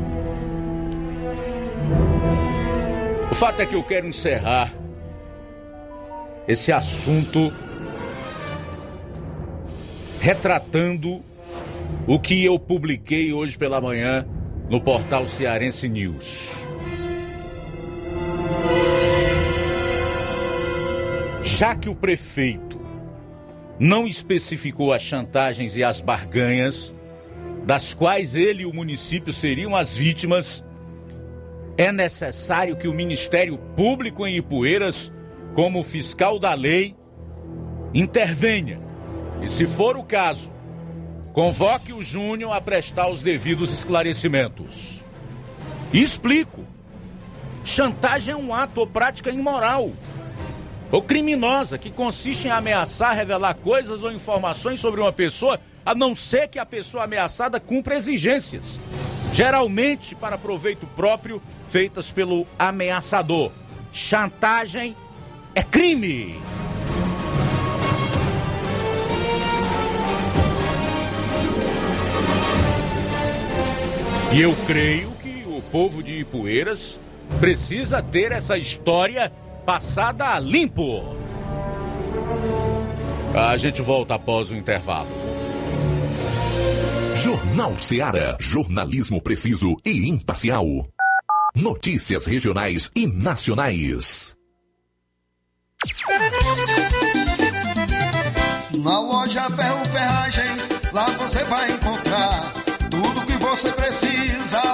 Speaker 1: O fato é que eu quero encerrar esse assunto retratando o que eu publiquei hoje pela manhã no portal Cearense News. Já que o prefeito não especificou as chantagens e as barganhas, das quais ele e o município seriam as vítimas, é necessário que o Ministério Público em Ipueiras, como fiscal da lei, intervenha. E, se for o caso, convoque o Júnior a prestar os devidos esclarecimentos. E explico: chantagem é um ato ou prática imoral ou criminosa que consiste em ameaçar, revelar coisas ou informações sobre uma pessoa, a não ser que a pessoa ameaçada cumpra exigências, geralmente para proveito próprio, feitas pelo ameaçador. Chantagem é crime. E eu creio que o povo de Ipueiras precisa ter essa história passada a limpo. A gente volta após o intervalo.
Speaker 20: Jornal Seara. Jornalismo preciso e imparcial. Notícias regionais e nacionais.
Speaker 21: Na loja Ferro Ferragens, lá você vai encontrar tudo que você precisa.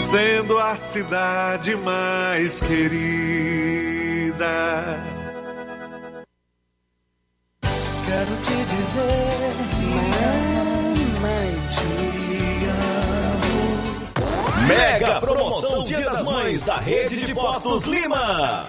Speaker 5: sendo a cidade mais querida.
Speaker 22: Quero te dizer, mamãe, te amo.
Speaker 6: Mega promoção Dia das Mães da Rede de Postos Lima.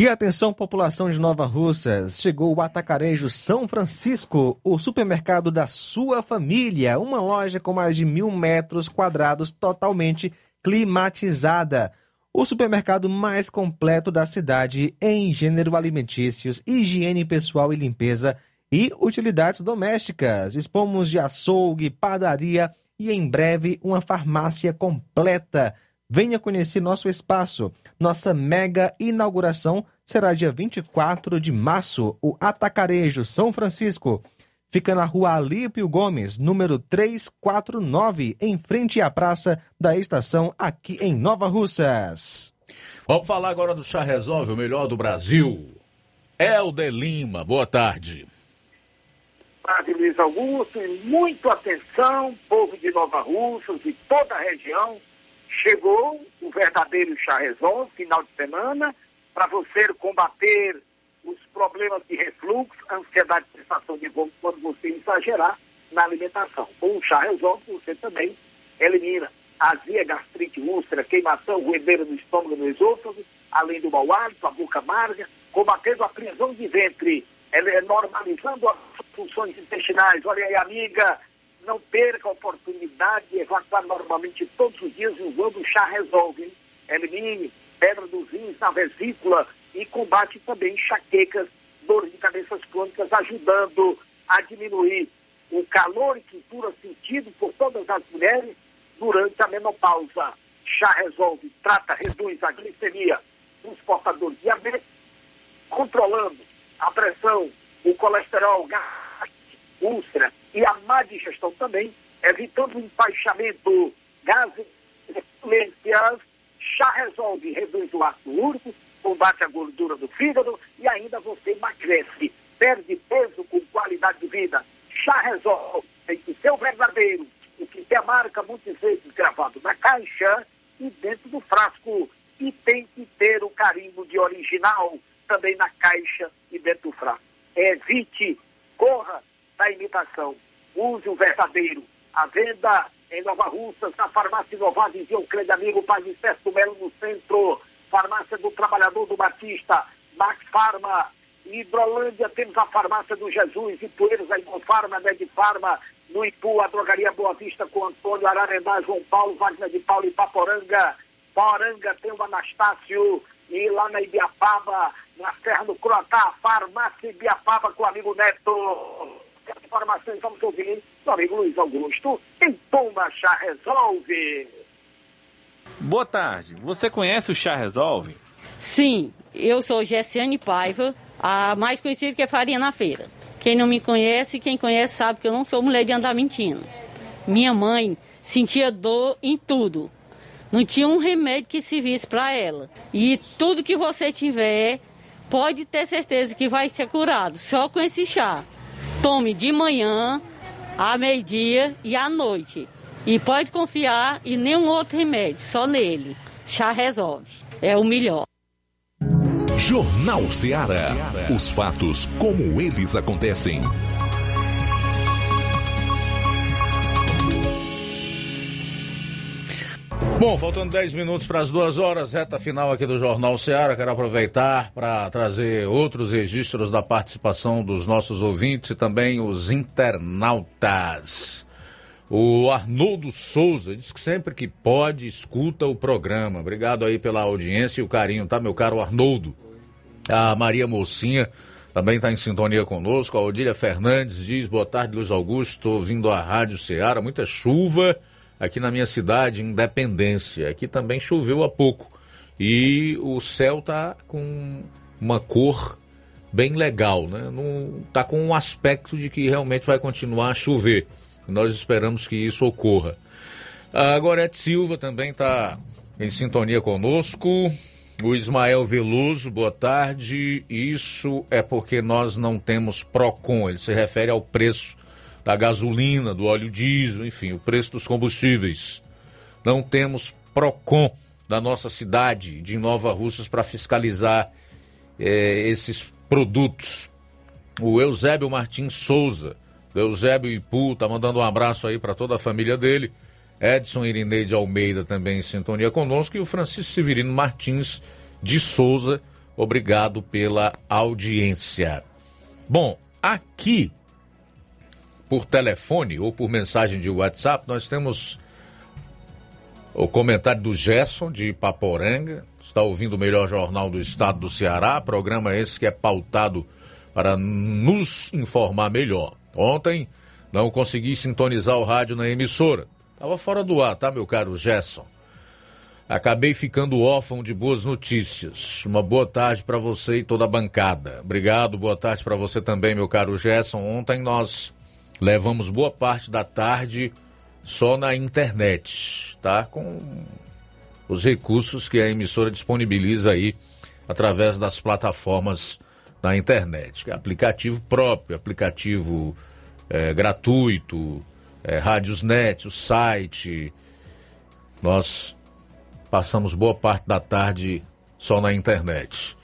Speaker 2: E atenção, população de Nova Russas, chegou o Atacarejo São Francisco, o supermercado da sua família, uma loja com mais de mil metros quadrados totalmente climatizada. O supermercado mais completo da cidade em gênero alimentícios, higiene pessoal e limpeza e utilidades domésticas. Expomos de açougue, padaria e em breve uma farmácia completa. Venha conhecer nosso espaço. Nossa mega inauguração será dia 24 de março, o Atacarejo São Francisco. Fica na rua Alípio Gomes, número 349, em frente à praça da estação, aqui em Nova Russas.
Speaker 1: Vamos falar agora do Chá Resolve, o melhor do Brasil. Helder Lima, boa tarde.
Speaker 23: Boa tarde, Luiz Augusto, e muito atenção, povo de Nova Russas e toda a região Chegou o verdadeiro chá resolve, final de semana, para você combater os problemas de refluxo, ansiedade, sensação de vômito quando você exagerar na alimentação. Com o chá resolve, você também elimina azia, gastrite, úlcera, queimação, ruedeira no estômago, no esôfago, além do mau hálito, a boca amarga, combatendo a prisão de ventre, normalizando as funções intestinais. Olha aí, amiga, não perca a oportunidade de evacuar normalmente todos os dias usando o chá resolve. Hein? Elimine pedra dos rins na vesícula e combate também enxaquecas, dores de cabeças crônicas, ajudando a diminuir o calor e quintura sentido por todas as mulheres durante a menopausa. Chá resolve, trata, reduz a glicemia dos portadores de diabetes, controlando a pressão, o colesterol, gás úlcera e a má digestão também, evitando o empaixamento, gases, chá resolve, reduz o ácido úrico, combate a gordura do fígado e ainda você emagrece, perde peso com qualidade de vida. Chá resolve, tem que ser o verdadeiro, o que tem a marca muitas vezes gravado na caixa e dentro do frasco. E tem que ter o carimbo de original também na caixa e dentro do frasco. Evite, corra imitação. Use o verdadeiro. A venda em Nova Russa, na farmácia Inovada, dizia o grande amigo Padre Sérgio Melo no centro. Farmácia do Trabalhador do Batista, Max Farma, Hidrolândia, temos a farmácia do Jesus, Ipueiros, a Imofarma, Medifarma, no Ipu, a drogaria Boa Vista com Antônio Ararendá, João Paulo, Wagner de Paulo e Paporanga. Poranga tem o Anastácio, e lá na Ibiapaba, na Serra do Croatá, farmácia Ibiapaba com o amigo Neto. Informações vamos ouvir do amigo Luiz Augusto. Em Pomba Chá Resolve.
Speaker 24: Boa tarde. Você conhece o Chá Resolve?
Speaker 25: Sim, eu sou Gessiane Paiva, a mais conhecida que é Farinha na Feira. Quem não me conhece, quem conhece sabe que eu não sou mulher de andar mentindo. Minha mãe sentia dor em tudo. Não tinha um remédio que servisse para ela. E tudo que você tiver, pode ter certeza que vai ser curado, só com esse chá. Tome de manhã, à meio-dia e à noite. E pode confiar em nenhum outro remédio, só nele. Chá resolve. É o melhor.
Speaker 20: Jornal Ceará. Os fatos como eles acontecem.
Speaker 1: Bom, faltando 10 minutos para as duas horas, reta final aqui do Jornal Ceará. Quero aproveitar para trazer outros registros da participação dos nossos ouvintes e também os internautas. O Arnoldo Souza diz que sempre que pode escuta o programa. Obrigado aí pela audiência e o carinho, tá, meu caro Arnoldo? A Maria Mocinha também está em sintonia conosco. A Odília Fernandes diz: boa tarde, Luiz Augusto, ouvindo a Rádio Ceará. Muita chuva aqui na minha cidade, Independência. Aqui também choveu há pouco. E o céu tá com uma cor bem legal, né? Não tá com um aspecto de que realmente vai continuar a chover. Nós esperamos que isso ocorra. A Gorete Silva também está em sintonia conosco. O Ismael Veloso, boa tarde. Isso é porque nós não temos PROCON. Ele se refere ao preço da gasolina, do óleo diesel, enfim, o preço dos combustíveis. Não temos PROCON da nossa cidade de Nova Russas para fiscalizar eh, esses produtos. O Eusébio Martins Souza, do Eusébio Ipu, tá mandando um abraço aí para toda a família dele. Edson Irineide Almeida também em sintonia conosco e o Francisco Severino Martins de Souza, obrigado pela audiência. Bom, aqui por telefone ou por mensagem de WhatsApp, nós temos o comentário do Gerson de Paporanga, está ouvindo o melhor jornal do estado do Ceará, programa esse que é pautado para nos informar melhor. Ontem não consegui sintonizar o rádio na emissora. Estava fora do ar, tá, meu caro Gerson? Acabei ficando órfão de boas notícias. Uma boa tarde para você e toda a bancada. Obrigado, boa tarde para você também, meu caro Gerson. Ontem nós levamos boa parte da tarde só na internet, tá? Com os recursos que a emissora disponibiliza aí através das plataformas da internet. Aplicativo próprio, aplicativo é, gratuito, é, Rádiosnet, o site. Nós passamos boa parte da tarde só na internet.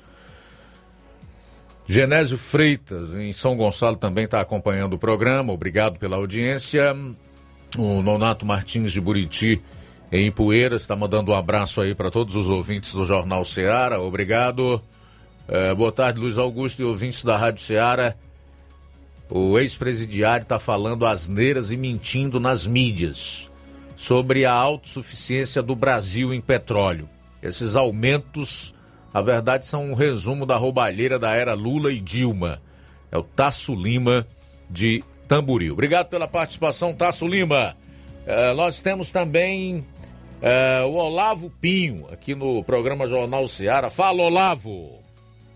Speaker 1: Genésio Freitas, em São Gonçalo, também está acompanhando o programa. Obrigado pela audiência. O Nonato Martins de Buriti, em Poeiras, está mandando um abraço aí para todos os ouvintes do Jornal Seara. Obrigado. É, boa tarde, Luiz Augusto e ouvintes da Rádio Seara. O ex-presidiário está falando asneiras e mentindo nas mídias sobre a autossuficiência do Brasil em petróleo. Esses aumentos a verdade são um resumo da roubalheira da era Lula e Dilma. É o Tasso Lima de Tamboril. Obrigado pela participação, Tasso Lima. É, nós temos também é, o Olavo Pinho aqui no programa Jornal Seara. Fala, Olavo!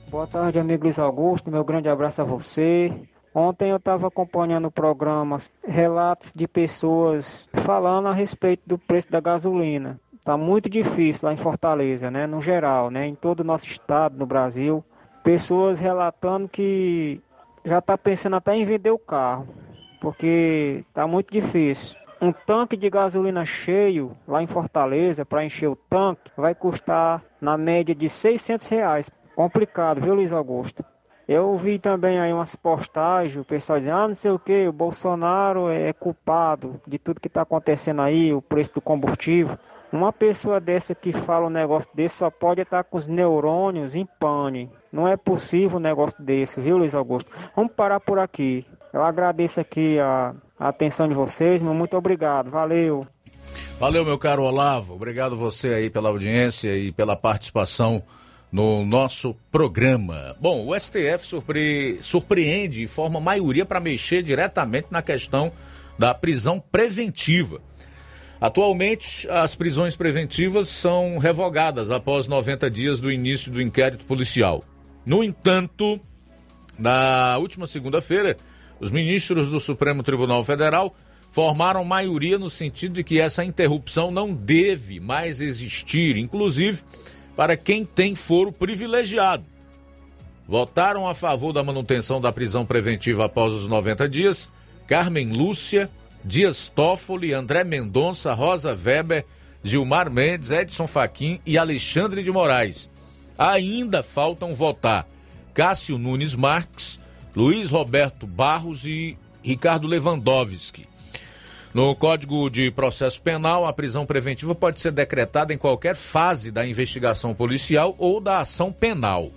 Speaker 26: Boa tarde, amigo Luiz Augusto. Meu grande abraço a você.
Speaker 27: Ontem eu estava acompanhando programas, relatos de pessoas falando a respeito do preço da gasolina. Está muito difícil lá em Fortaleza, né? No geral, né? Em todo o nosso estado, no Brasil. Pessoas relatando que já está pensando até em vender o carro, porque está muito difícil. Um tanque de gasolina cheio lá em Fortaleza, para encher o tanque, vai custar na média de 600 reais. Complicado, viu, Luiz Augusto? Eu vi também aí umas postagens, o pessoal dizendo, ah, não sei o que, o Bolsonaro é culpado de tudo que está acontecendo aí, o preço do combustível. Uma pessoa dessa que fala um negócio desse só pode estar com os neurônios em pane. Não é possível um negócio desse, viu, Luiz Augusto? Vamos parar por aqui. Eu agradeço aqui a, a atenção de vocês, meu muito obrigado. Valeu.
Speaker 1: Valeu, meu caro Olavo. Obrigado você aí pela audiência e pela participação no nosso programa. Bom, o STF surpre... surpreende e forma maioria para mexer diretamente na questão da prisão preventiva. Atualmente, as prisões preventivas são revogadas após 90 dias do início do inquérito policial. No entanto, na última segunda-feira, os ministros do Supremo Tribunal Federal formaram maioria no sentido de que essa interrupção não deve mais existir, inclusive para quem tem foro privilegiado. Votaram a favor da manutenção da prisão preventiva após os 90 dias Carmen Lúcia, Dias Toffoli, André Mendonça, Rosa Weber, Gilmar Mendes, Edson Fachin e Alexandre de Moraes. Ainda faltam votar Cássio Nunes Marques, Luiz Roberto Barros e Ricardo Lewandowski. No Código de Processo Penal, a prisão preventiva pode ser decretada em qualquer fase da investigação policial ou da ação penal.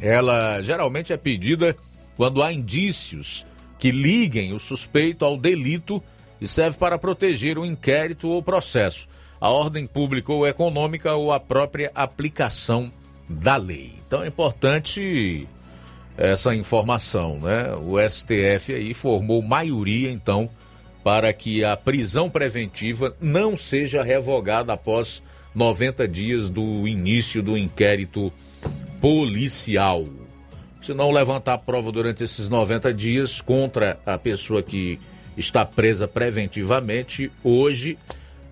Speaker 1: Ela geralmente é pedida quando há indícios que liguem o suspeito ao delito e serve para proteger o inquérito ou processo, a ordem pública ou econômica ou a própria aplicação da lei. Então é importante essa informação, né? O STF aí formou maioria então para que a prisão preventiva não seja revogada após 90 dias do início do inquérito policial. Se não levantar prova durante esses 90 dias contra a pessoa que está presa preventivamente, hoje,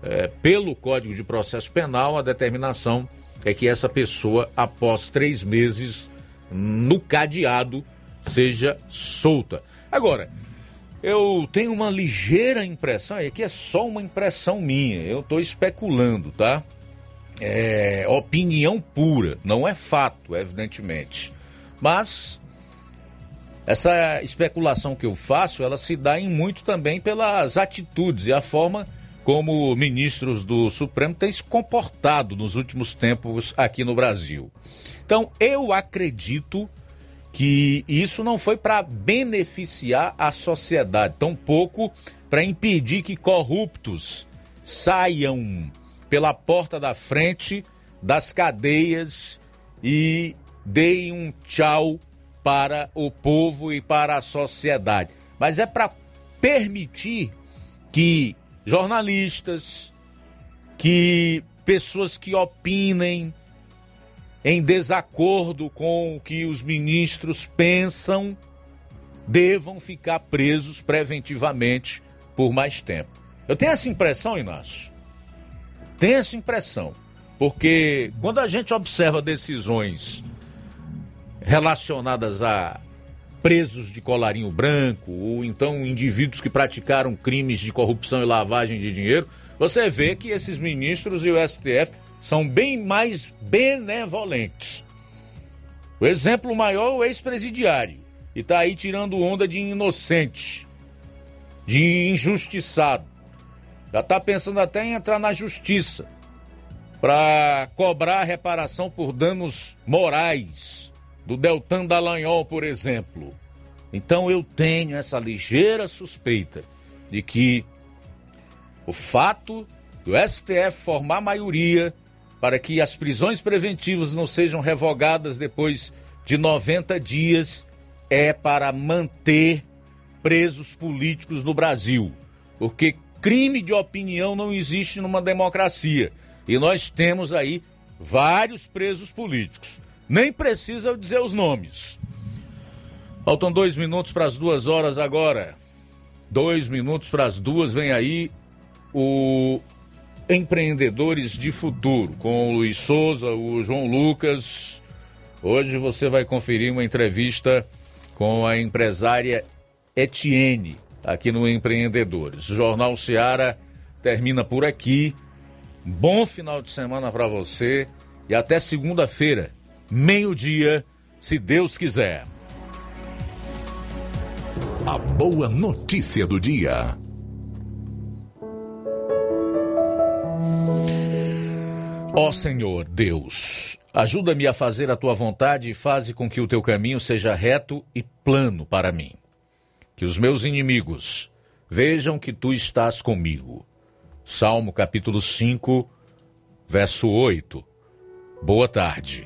Speaker 1: é, pelo Código de Processo Penal, a determinação é que essa pessoa, após três meses no cadeado, seja solta. Agora, eu tenho uma ligeira impressão, e aqui é só uma impressão minha, eu estou especulando, tá? É opinião pura, não é fato, evidentemente. Mas essa especulação que eu faço, ela se dá em muito também pelas atitudes e a forma como ministros do Supremo têm se comportado nos últimos tempos aqui no Brasil. Então, eu acredito que isso não foi para beneficiar a sociedade, tampouco para impedir que corruptos saiam pela porta da frente das cadeias e deem um tchau para o povo e para a sociedade. Mas é para permitir que jornalistas, que pessoas que opinem, em desacordo com o que os ministros pensam, devam ficar presos preventivamente por mais tempo. Eu tenho essa impressão, Inácio. Tenho essa impressão. Porque quando a gente observa decisões relacionadas a presos de colarinho branco, ou então indivíduos que praticaram crimes de corrupção e lavagem de dinheiro, você vê que esses ministros e o STF são bem mais benevolentes. O exemplo maior é o ex-presidiário, e está aí tirando onda de inocente, de injustiçado. Já está pensando até em entrar na justiça para cobrar reparação por danos morais do Deltan Dallagnol, por exemplo. Então eu tenho essa ligeira suspeita de que o fato do STF formar maioria para que as prisões preventivas não sejam revogadas depois de 90 dias é para manter presos políticos no Brasil. Porque crime de opinião não existe numa democracia. E nós temos aí vários presos políticos. Nem precisa eu dizer os nomes. Faltam dois minutos para as duas horas agora. Dois minutos para as duas, vem aí o Empreendedores de Futuro, com o Luiz Souza, o João Lucas. Hoje você vai conferir uma entrevista com a empresária Etienne, aqui no Empreendedores. O Jornal Seara termina por aqui. Bom final de semana para você e até segunda-feira, meio-dia, se Deus quiser.
Speaker 20: A boa notícia do dia.
Speaker 1: Ó Senhor Deus, ajuda-me a fazer a tua vontade e faze com que o teu caminho seja reto e plano para mim. Que os meus inimigos vejam que tu estás comigo. Salmo capítulo 5, verso 8. Boa tarde.